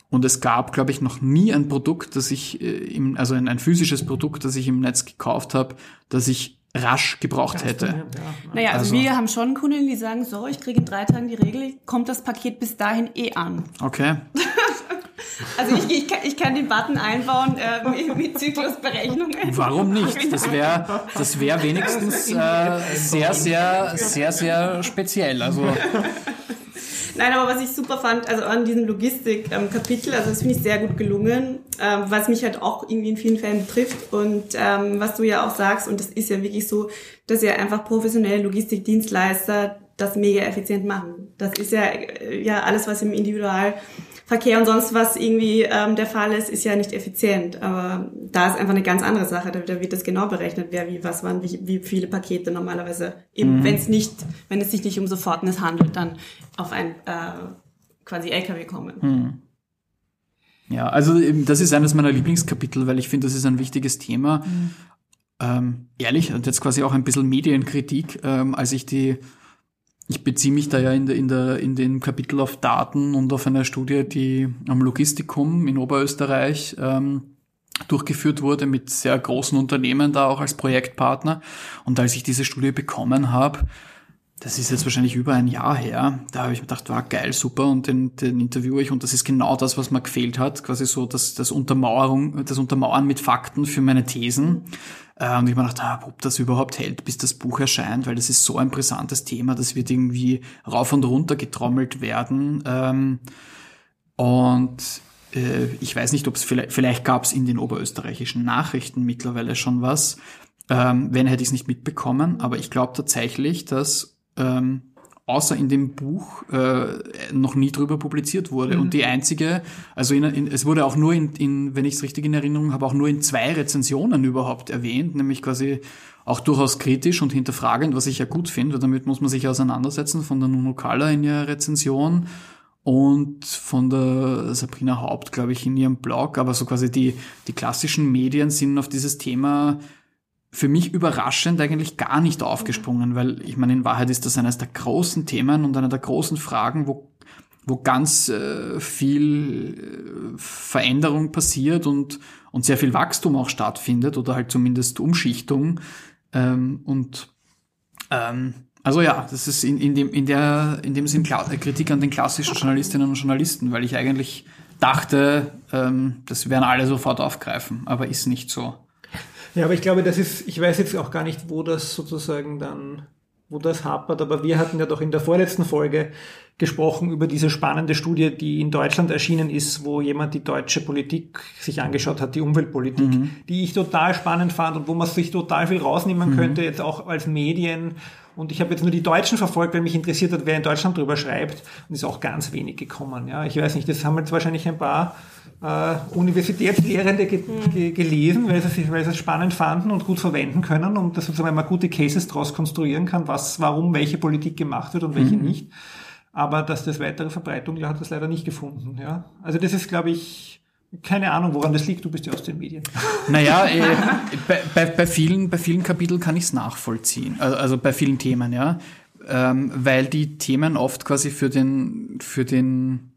Und es gab, glaube ich, noch nie ein Produkt, das ich äh, im, also ein, ein physisches Produkt, das ich im Netz gekauft habe, das ich rasch gebraucht hätte. Ja. Naja, also, also, wir haben schon Kunden, die sagen, so, ich kriege in drei Tagen die Regel, kommt das Paket bis dahin eh an. Okay. Also ich, ich, kann, ich kann den Button einbauen äh, mit, mit Zyklusberechnungen. Warum nicht? Das wäre das wär wenigstens äh, sehr, sehr, sehr, sehr speziell. Also Nein, aber was ich super fand, also an diesem Logistik-Kapitel, also das finde ich sehr gut gelungen, ähm, was mich halt auch irgendwie in vielen Fällen betrifft und ähm, was du ja auch sagst, und das ist ja wirklich so, dass ja einfach professionelle Logistikdienstleister das mega effizient machen. Das ist ja, äh, ja alles, was im Individual Verkehr und sonst was irgendwie ähm, der Fall ist, ist ja nicht effizient. Aber da ist einfach eine ganz andere Sache. Da, da wird das genau berechnet, wer wie was wann, wie, wie viele Pakete normalerweise, mhm. wenn es nicht, wenn es sich nicht um Sofortnes handelt, dann auf ein äh, quasi LKW kommen. Mhm. Ja, also das ist eines meiner Lieblingskapitel, weil ich finde, das ist ein wichtiges Thema. Mhm. Ähm, ehrlich, und jetzt quasi auch ein bisschen Medienkritik, ähm, als ich die ich beziehe mich da ja in, der, in, der, in den Kapitel auf Daten und auf eine Studie, die am Logistikum in Oberösterreich ähm, durchgeführt wurde mit sehr großen Unternehmen da auch als Projektpartner. Und als ich diese Studie bekommen habe, das ist jetzt wahrscheinlich über ein Jahr her, da habe ich mir gedacht, war geil, super und den, den interviewe ich und das ist genau das, was mir gefehlt hat, quasi so das, das Untermauerung, das Untermauern mit Fakten für meine Thesen. Und ich mir gedacht, ah, ob das überhaupt hält, bis das Buch erscheint, weil das ist so ein brisantes Thema, das wird irgendwie rauf und runter getrommelt werden. Ähm, und äh, ich weiß nicht, ob es vielleicht, vielleicht gab es in den oberösterreichischen Nachrichten mittlerweile schon was. Ähm, wenn hätte ich es nicht mitbekommen, aber ich glaube tatsächlich, dass ähm, außer in dem Buch äh, noch nie drüber publiziert wurde. Mhm. Und die einzige, also in, in, es wurde auch nur in, in wenn ich es richtig in Erinnerung habe, auch nur in zwei Rezensionen überhaupt erwähnt, nämlich quasi auch durchaus kritisch und hinterfragend, was ich ja gut finde, damit muss man sich auseinandersetzen, von der Nuno Kalla in ihrer Rezension und von der Sabrina Haupt, glaube ich, in ihrem Blog. Aber so quasi die, die klassischen Medien sind auf dieses Thema für mich überraschend eigentlich gar nicht aufgesprungen, weil ich meine, in Wahrheit ist das eines der großen Themen und einer der großen Fragen, wo, wo ganz äh, viel äh, Veränderung passiert und, und sehr viel Wachstum auch stattfindet oder halt zumindest Umschichtung. Ähm, und ähm, also ja, das ist in, in, dem, in, der, in dem Sinn Kritik an den klassischen Journalistinnen und Journalisten, weil ich eigentlich dachte, ähm, das werden alle sofort aufgreifen, aber ist nicht so. Ja, aber ich glaube, das ist, ich weiß jetzt auch gar nicht, wo das sozusagen dann, wo das hapert, aber wir hatten ja doch in der vorletzten Folge gesprochen über diese spannende Studie, die in Deutschland erschienen ist, wo jemand die deutsche Politik sich angeschaut hat, die Umweltpolitik, mhm. die ich total spannend fand und wo man sich total viel rausnehmen mhm. könnte, jetzt auch als Medien. Und ich habe jetzt nur die Deutschen verfolgt, weil mich interessiert hat, wer in Deutschland drüber schreibt. Und ist auch ganz wenig gekommen. Ja, ich weiß nicht, das haben jetzt wahrscheinlich ein paar äh, Universitätslehrende ge ge gelesen, weil sie, weil sie es spannend fanden und gut verwenden können und dass sozusagen man gute Cases daraus konstruieren kann, was, warum welche Politik gemacht wird und welche mhm. nicht. Aber dass das weitere Verbreitung, ja, hat das leider nicht gefunden. Ja? Also das ist, glaube ich, keine Ahnung, woran das liegt. Du bist ja aus den Medien. Naja, äh, bei, bei, bei, vielen, bei vielen Kapiteln kann ich es nachvollziehen. Also, also, bei vielen Themen, ja. Ähm, weil die Themen oft quasi für den, für den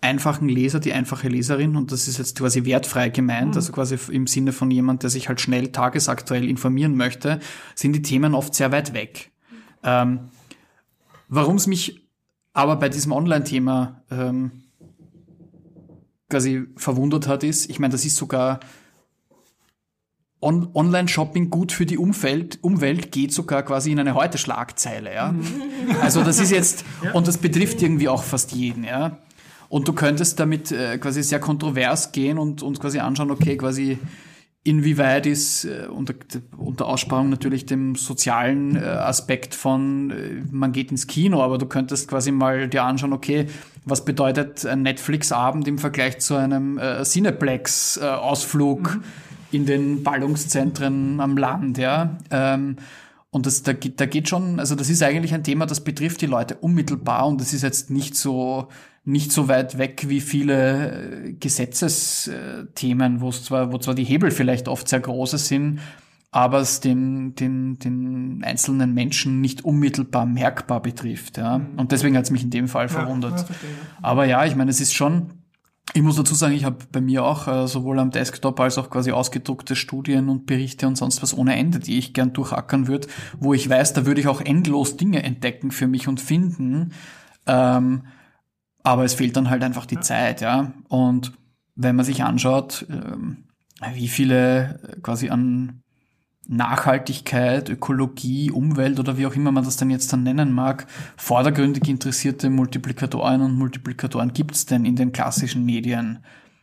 einfachen Leser, die einfache Leserin, und das ist jetzt quasi wertfrei gemeint, mhm. also quasi im Sinne von jemand, der sich halt schnell tagesaktuell informieren möchte, sind die Themen oft sehr weit weg. Ähm, Warum es mich aber bei diesem Online-Thema ähm, quasi verwundert hat, ist, ich meine, das ist sogar On Online-Shopping gut für die Umwelt, Umwelt geht sogar quasi in eine Heute-Schlagzeile, ja. Mhm. Also das ist jetzt, und das betrifft irgendwie auch fast jeden, ja. Und du könntest damit äh, quasi sehr kontrovers gehen und, und quasi anschauen, okay, quasi inwieweit ist äh, unter, unter Aussparung natürlich dem sozialen äh, Aspekt von, äh, man geht ins Kino, aber du könntest quasi mal dir anschauen, okay, was bedeutet ein Netflix-Abend im Vergleich zu einem Cineplex-Ausflug mhm. in den Ballungszentren am Land, ja. Ähm, und das, da, da geht schon, also das ist eigentlich ein Thema, das betrifft die Leute unmittelbar und das ist jetzt nicht so nicht so weit weg wie viele äh, Gesetzesthemen, wo es zwar, wo zwar die Hebel vielleicht oft sehr große sind, aber es den, den, den einzelnen Menschen nicht unmittelbar merkbar betrifft. Ja. Mhm. Und deswegen hat es mich in dem Fall verwundert. Ja, aber ja, ich meine, es ist schon, ich muss dazu sagen, ich habe bei mir auch äh, sowohl am Desktop als auch quasi ausgedruckte Studien und Berichte und sonst was ohne Ende, die ich gern durchackern würde, wo ich weiß, da würde ich auch endlos Dinge entdecken für mich und finden. Ähm, aber es fehlt dann halt einfach die Zeit, ja. Und wenn man sich anschaut, ähm, wie viele äh, quasi an Nachhaltigkeit, Ökologie, Umwelt oder wie auch immer man das dann jetzt dann nennen mag, vordergründig interessierte Multiplikatoren und Multiplikatoren gibt es denn in den klassischen Medien?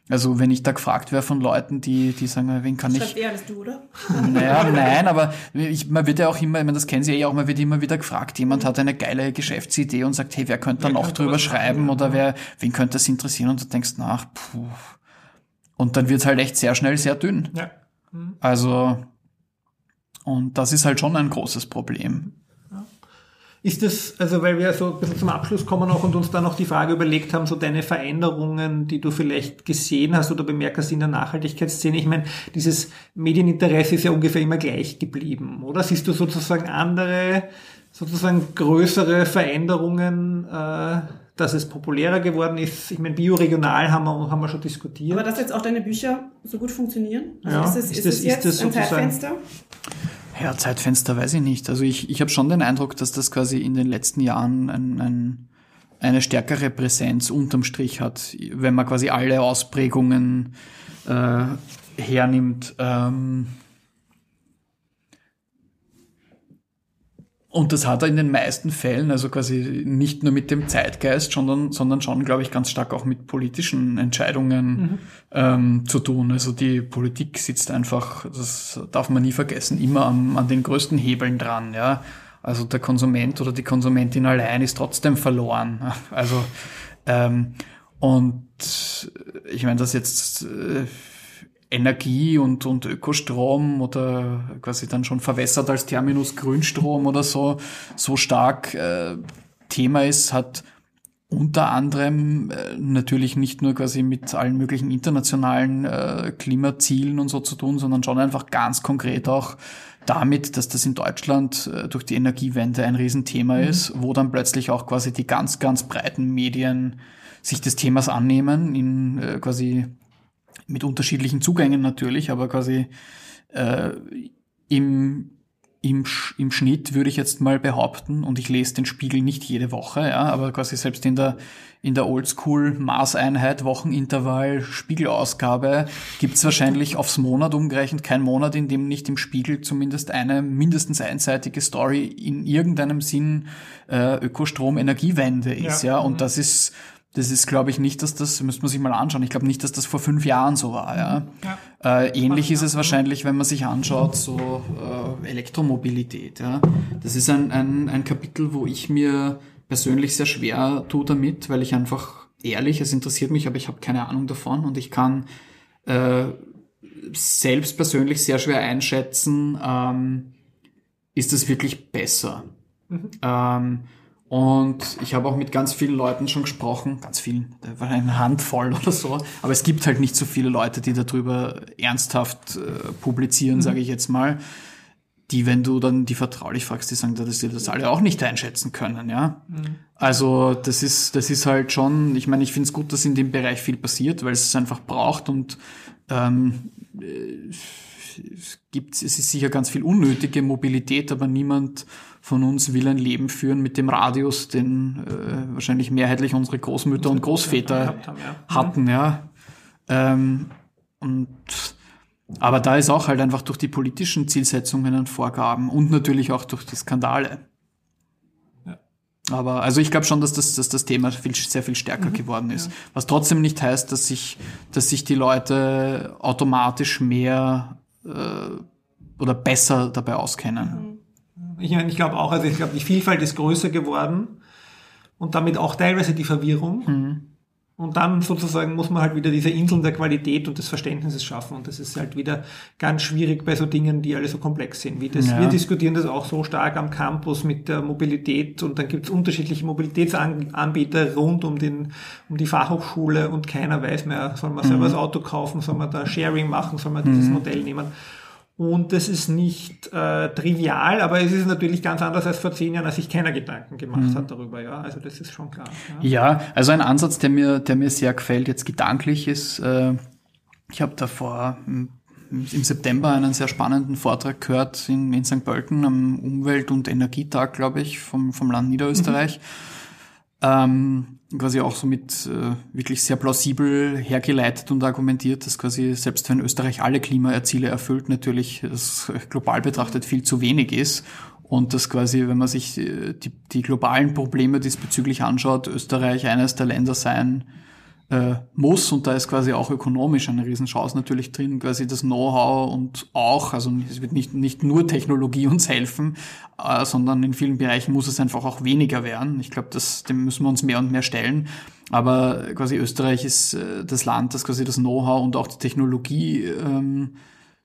Also wenn ich da gefragt wäre von Leuten, die, die sagen, wen kann das ich... eher als du, oder? Naja, nein, aber ich, man wird ja auch immer, ich meine, das kennen Sie ja auch, man wird immer wieder gefragt, jemand hat eine geile Geschäftsidee und sagt, hey, wer könnte da noch drüber schreiben oder wer, wen könnte das interessieren? Und du denkst nach, puh. Und dann wird's halt echt sehr schnell sehr dünn. Ja. Mhm. Also, und das ist halt schon ein großes Problem. Ist das, also weil wir so ein bisschen zum Abschluss kommen auch und uns dann noch die Frage überlegt haben, so deine Veränderungen, die du vielleicht gesehen hast oder bemerkt hast in der Nachhaltigkeitsszene. Ich meine, dieses Medieninteresse ist ja ungefähr immer gleich geblieben, oder? Siehst du sozusagen andere, sozusagen größere Veränderungen, äh, dass es populärer geworden ist? Ich meine, bioregional haben wir, haben wir schon diskutiert. Aber dass jetzt auch deine Bücher so gut funktionieren? Also ja, ist das, ist, ist das, das jetzt ist das ein Zeitfenster? Ja, Zeitfenster weiß ich nicht. Also ich, ich habe schon den Eindruck, dass das quasi in den letzten Jahren ein, ein, eine stärkere Präsenz unterm Strich hat, wenn man quasi alle Ausprägungen äh, hernimmt. Ähm, Und das hat er in den meisten Fällen, also quasi nicht nur mit dem Zeitgeist, sondern, sondern schon, glaube ich, ganz stark auch mit politischen Entscheidungen mhm. ähm, zu tun. Also die Politik sitzt einfach, das darf man nie vergessen, immer an, an den größten Hebeln dran, ja. Also der Konsument oder die Konsumentin allein ist trotzdem verloren. Also ähm, und ich meine, dass jetzt äh, Energie und, und Ökostrom oder quasi dann schon verwässert als Terminus Grünstrom oder so, so stark äh, Thema ist, hat unter anderem äh, natürlich nicht nur quasi mit allen möglichen internationalen äh, Klimazielen und so zu tun, sondern schon einfach ganz konkret auch damit, dass das in Deutschland äh, durch die Energiewende ein Riesenthema mhm. ist, wo dann plötzlich auch quasi die ganz, ganz breiten Medien sich des Themas annehmen, in äh, quasi mit unterschiedlichen Zugängen natürlich, aber quasi äh, im im, im Schnitt würde ich jetzt mal behaupten, und ich lese den Spiegel nicht jede Woche, ja, aber quasi selbst in der, in der Oldschool Maßeinheit, Wochenintervall, Spiegelausgabe, gibt's wahrscheinlich aufs Monat umgerechnet kein Monat, in dem nicht im Spiegel zumindest eine mindestens einseitige Story in irgendeinem Sinn äh, Ökostrom-Energiewende ist, ja, ja und mhm. das ist das ist, glaube ich, nicht, dass das, müsste man sich mal anschauen. Ich glaube nicht, dass das vor fünf Jahren so war. Ja. ja. Äh, ähnlich ist es wahrscheinlich, wenn man sich anschaut, so äh, Elektromobilität. Ja. Das ist ein, ein, ein Kapitel, wo ich mir persönlich sehr schwer tue damit, weil ich einfach ehrlich, es interessiert mich, aber ich habe keine Ahnung davon und ich kann äh, selbst persönlich sehr schwer einschätzen, ähm, ist es wirklich besser. Mhm. Ähm, und ich habe auch mit ganz vielen Leuten schon gesprochen, ganz vielen, da war eine Handvoll oder so, aber es gibt halt nicht so viele Leute, die darüber ernsthaft äh, publizieren, mhm. sage ich jetzt mal, die, wenn du dann die vertraulich fragst, die sagen, dass sie das alle auch nicht einschätzen können, ja. Mhm. Also das ist, das ist halt schon, ich meine, ich finde es gut, dass in dem Bereich viel passiert, weil es es einfach braucht und ähm, äh, es gibt, es ist sicher ganz viel unnötige Mobilität, aber niemand von uns will ein Leben führen mit dem Radius, den äh, wahrscheinlich mehrheitlich unsere Großmütter und Großväter haben, ja. hatten, ja. Ähm, und aber da ist auch halt einfach durch die politischen Zielsetzungen und Vorgaben und natürlich auch durch die Skandale. Ja. Aber also ich glaube schon, dass das, dass das Thema viel, sehr viel stärker mhm. geworden ist. Ja. Was trotzdem nicht heißt, dass sich, dass sich die Leute automatisch mehr äh, oder besser dabei auskennen. Mhm. Ich, ich glaube auch, also ich glaube, die Vielfalt ist größer geworden und damit auch teilweise die Verwirrung. Mhm. Und dann sozusagen muss man halt wieder diese Inseln der Qualität und des Verständnisses schaffen. Und das ist halt wieder ganz schwierig bei so Dingen, die alle so komplex sind. Wie das, ja. Wir diskutieren das auch so stark am Campus mit der Mobilität und dann gibt es unterschiedliche Mobilitätsanbieter rund um, den, um die Fachhochschule und keiner weiß mehr, soll man mhm. selber das Auto kaufen, soll man da Sharing machen, soll man dieses mhm. Modell nehmen. Und das ist nicht äh, trivial, aber es ist natürlich ganz anders als vor zehn Jahren, als sich keiner Gedanken gemacht mhm. hat darüber. Ja, also das ist schon klar. Ja. ja, also ein Ansatz, der mir, der mir sehr gefällt, jetzt gedanklich ist, äh, ich habe davor im September einen sehr spannenden Vortrag gehört in, in St. Pölten am Umwelt- und Energietag, glaube ich, vom, vom Land Niederösterreich. Mhm. Ähm, quasi auch so mit äh, wirklich sehr plausibel hergeleitet und argumentiert, dass quasi selbst wenn Österreich alle Klimaziele erfüllt, natürlich das global betrachtet viel zu wenig ist. Und dass quasi, wenn man sich äh, die, die globalen Probleme diesbezüglich anschaut, Österreich eines der Länder sein äh, muss und da ist quasi auch ökonomisch eine Riesenchance natürlich drin, quasi das Know-how und auch, also es wird nicht, nicht nur Technologie uns helfen, äh, sondern in vielen Bereichen muss es einfach auch weniger werden. Ich glaube, dem müssen wir uns mehr und mehr stellen. Aber quasi Österreich ist äh, das Land, das quasi das Know-how und auch die Technologie ähm,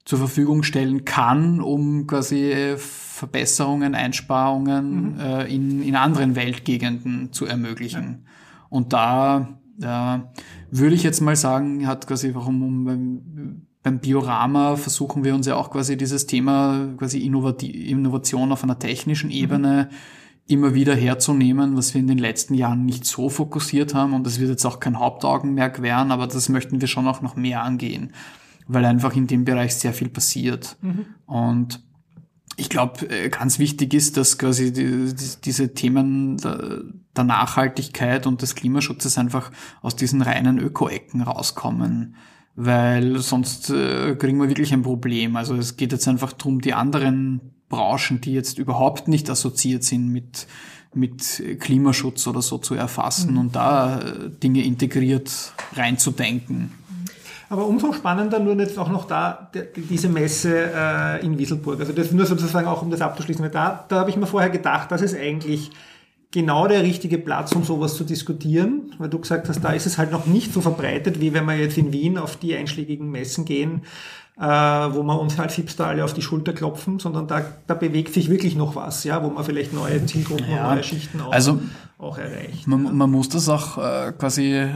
zur Verfügung stellen kann, um quasi Verbesserungen, Einsparungen mhm. äh, in, in anderen Weltgegenden zu ermöglichen. Ja. Und da da würde ich jetzt mal sagen, hat quasi, warum beim, beim Biorama versuchen wir uns ja auch quasi dieses Thema quasi Innovation auf einer technischen Ebene mhm. immer wieder herzunehmen, was wir in den letzten Jahren nicht so fokussiert haben und das wird jetzt auch kein Hauptaugenmerk werden, aber das möchten wir schon auch noch mehr angehen, weil einfach in dem Bereich sehr viel passiert. Mhm. Und ich glaube, äh, ganz wichtig ist, dass quasi die, die, diese Themen der, der, Nachhaltigkeit und des Klimaschutzes einfach aus diesen reinen Öko-Ecken rauskommen, weil sonst äh, kriegen wir wirklich ein Problem. Also es geht jetzt einfach darum, die anderen Branchen, die jetzt überhaupt nicht assoziiert sind mit mit Klimaschutz oder so zu erfassen mhm. und da äh, Dinge integriert reinzudenken. Aber umso spannender nur jetzt auch noch da die, diese Messe äh, in Wieselburg. Also das nur sozusagen auch, um das abzuschließen, weil da, da habe ich mir vorher gedacht, dass es eigentlich genau der richtige Platz, um sowas zu diskutieren, weil du gesagt hast, da ist es halt noch nicht so verbreitet, wie wenn wir jetzt in Wien auf die einschlägigen Messen gehen, äh, wo wir uns halt Hipster alle auf die Schulter klopfen, sondern da, da bewegt sich wirklich noch was, ja, wo man vielleicht neue Zielgruppen ja, und neue Schichten auch, also, auch erreicht. Man, man muss das auch äh, quasi äh,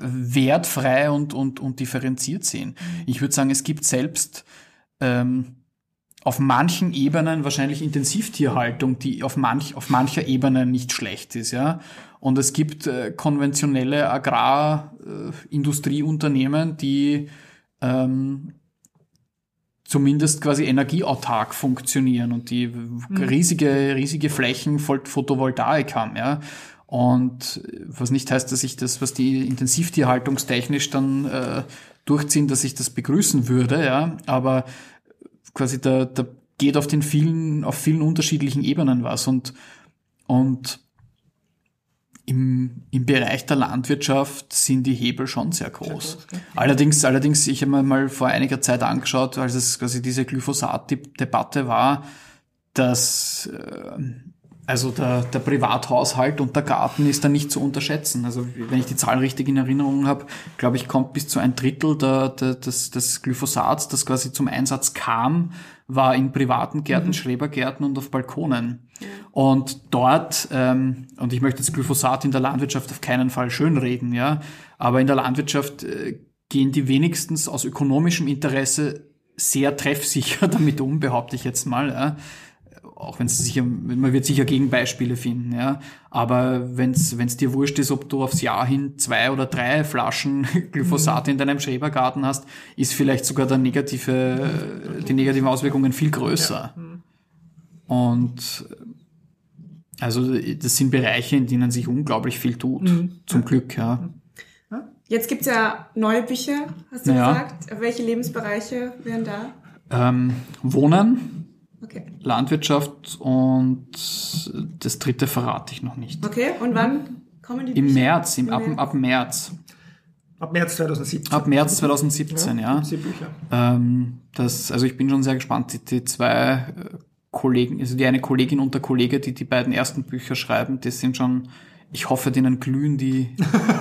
wertfrei und, und, und differenziert sehen. Ich würde sagen, es gibt selbst ähm, auf manchen Ebenen wahrscheinlich Intensivtierhaltung, die auf, manch, auf mancher Ebene nicht schlecht ist, ja. Und es gibt äh, konventionelle Agrarindustrieunternehmen, äh, die ähm, zumindest quasi energieautark funktionieren und die mhm. riesige, riesige Flächen Photovoltaik haben, ja. Und was nicht heißt, dass ich das, was die intensivtierhaltungstechnisch dann äh, durchziehen, dass ich das begrüßen würde, ja. Aber quasi da, da geht auf den vielen, auf vielen unterschiedlichen Ebenen was und, und im, im Bereich der Landwirtschaft sind die Hebel schon sehr groß. Sehr groß. Allerdings, allerdings, ich habe mir mal vor einiger Zeit angeschaut, als es quasi diese Glyphosat-Debatte war, dass äh, also der, der Privathaushalt und der Garten ist da nicht zu unterschätzen. Also wenn ich die Zahlen richtig in Erinnerung habe, glaube ich, kommt bis zu ein Drittel der, der, des, des Glyphosats, das quasi zum Einsatz kam, war in privaten Gärten, mhm. Schrebergärten und auf Balkonen. Und dort, ähm, und ich möchte jetzt Glyphosat in der Landwirtschaft auf keinen Fall schönreden, ja, aber in der Landwirtschaft äh, gehen die wenigstens aus ökonomischem Interesse sehr treffsicher damit um, behaupte ich jetzt mal. Ja auch wenn es sicher, man wird sicher Gegenbeispiele finden, ja. Aber wenn es dir wurscht ist, ob du aufs Jahr hin zwei oder drei Flaschen Glyphosat mhm. in deinem Schrebergarten hast, ist vielleicht sogar der negative, die negativen Auswirkungen viel größer. Ja. Mhm. Und also das sind Bereiche, in denen sich unglaublich viel tut, mhm. zum Glück, ja. Jetzt gibt's ja neue Bücher, hast du ja. gesagt. Welche Lebensbereiche wären da? Ähm, Wohnen, Okay. Landwirtschaft und das dritte verrate ich noch nicht. Okay, und wann kommen die Im Bücher? März, im, Im ab, März. ab März. Ab März 2017. Ab März 2017, ja. ja. Die Bücher. Ähm, das, also ich bin schon sehr gespannt. Die, die zwei äh, Kollegen, also die eine Kollegin und der Kollege, die die beiden ersten Bücher schreiben, die sind schon, ich hoffe, denen glühen die,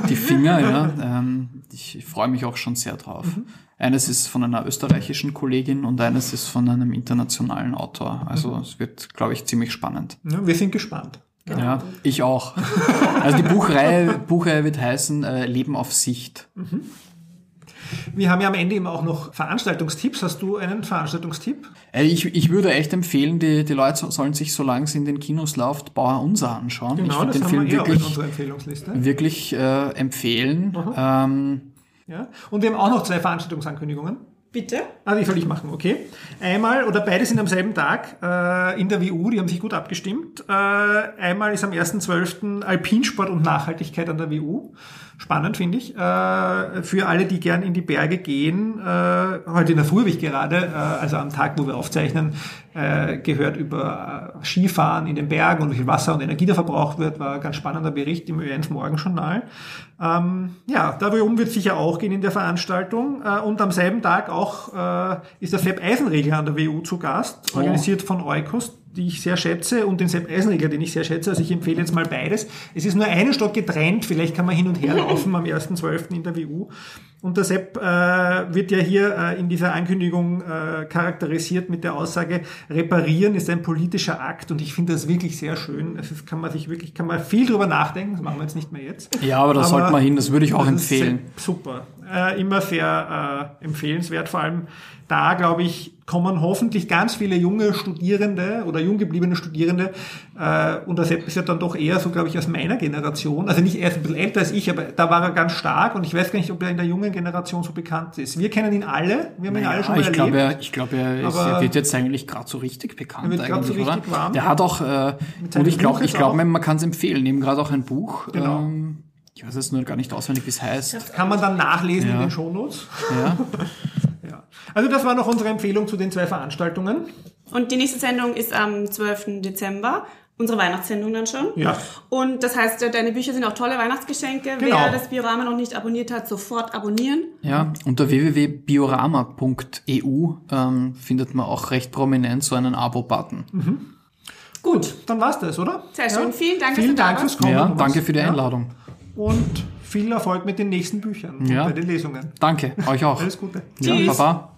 die Finger. ja. Ähm, ich, ich freue mich auch schon sehr drauf. Mhm. Eines ist von einer österreichischen Kollegin und eines ist von einem internationalen Autor. Also mhm. es wird, glaube ich, ziemlich spannend. Ja, wir sind gespannt. Genau. Ja, ich auch. Also die Buchreihe, Buchreihe wird heißen äh, Leben auf Sicht. Mhm. Wir haben ja am Ende immer auch noch Veranstaltungstipps. Hast du einen Veranstaltungstipp? Äh, ich, ich würde echt empfehlen, die, die Leute sollen sich, solange es in den Kinos läuft, Bauer Unser anschauen. Genau, ich das den haben Film wir wirklich, in unserer Empfehlungsliste. Wirklich äh, empfehlen. Ähm, ja? Und wir haben auch noch zwei Veranstaltungsankündigungen. Bitte? Ah, die soll ich machen, okay. Einmal, oder beide sind am selben Tag äh, in der WU, die haben sich gut abgestimmt. Äh, einmal ist am 1.12. Alpinsport und Nachhaltigkeit an der WU. Spannend, finde ich. Äh, für alle, die gern in die Berge gehen, äh, heute in der Früh habe ich gerade, äh, also am Tag, wo wir aufzeichnen, äh, gehört über äh, Skifahren in den Bergen und wie viel Wasser und Energie da verbraucht wird, war ein ganz spannender Bericht im Ö1 Morgenjournal. Ähm, ja, darum wird es sicher auch gehen in der Veranstaltung. Äh, und am selben Tag auch ist der Sepp Eisenregler an der WU zu Gast, oh. organisiert von Eukos die ich sehr schätze, und den Sepp Eisenregler, den ich sehr schätze. Also ich empfehle jetzt mal beides. Es ist nur einen Stock getrennt, vielleicht kann man hin und her laufen am 1.12. in der WU. Und der Sepp äh, wird ja hier äh, in dieser Ankündigung äh, charakterisiert mit der Aussage, reparieren ist ein politischer Akt und ich finde das wirklich sehr schön. Das kann man sich wirklich, kann man viel drüber nachdenken, das machen wir jetzt nicht mehr jetzt. Ja, aber da sollte man hin, das würde ich auch empfehlen. Super. Äh, immer sehr äh, empfehlenswert, vor allem da, glaube ich, kommen hoffentlich ganz viele junge Studierende oder jung gebliebene Studierende, äh, und das ist ja dann doch eher so, glaube ich, aus meiner Generation, also nicht erst ein bisschen älter als ich, aber da war er ganz stark und ich weiß gar nicht, ob er in der jungen Generation so bekannt ist. Wir kennen ihn alle, wir haben naja, ihn alle schon mal ich erlebt. Glaube, er, ich glaube, er, ist, er wird jetzt eigentlich gerade so richtig bekannt. Er wird gerade so richtig oder? warm. Der hat auch, äh, und ich glaube, ich glaube, man kann es empfehlen, eben gerade auch ein Buch. Genau. Ähm, ich weiß jetzt nur gar nicht auswendig, wie es heißt. Kann man dann nachlesen ja. in den Shownotes. Ja. ja. Also das war noch unsere Empfehlung zu den zwei Veranstaltungen. Und die nächste Sendung ist am 12. Dezember. unsere Weihnachtssendung dann schon. Ja. Und das heißt, deine Bücher sind auch tolle Weihnachtsgeschenke. Genau. Wer das Biorama noch nicht abonniert hat, sofort abonnieren. Ja, unter www.biorama.eu ähm, findet man auch recht prominent so einen Abo-Button. Gut. Dann war's das, oder? Sehr schön. Vielen Dank, dass Vielen da Dank fürs. Kommen. Ja, danke für die Ja. Einladung. Und viel Erfolg mit den nächsten Büchern Ja. und bei den Lesungen. Danke, euch auch. Alles Gute. Ja, Tschüss. Baba.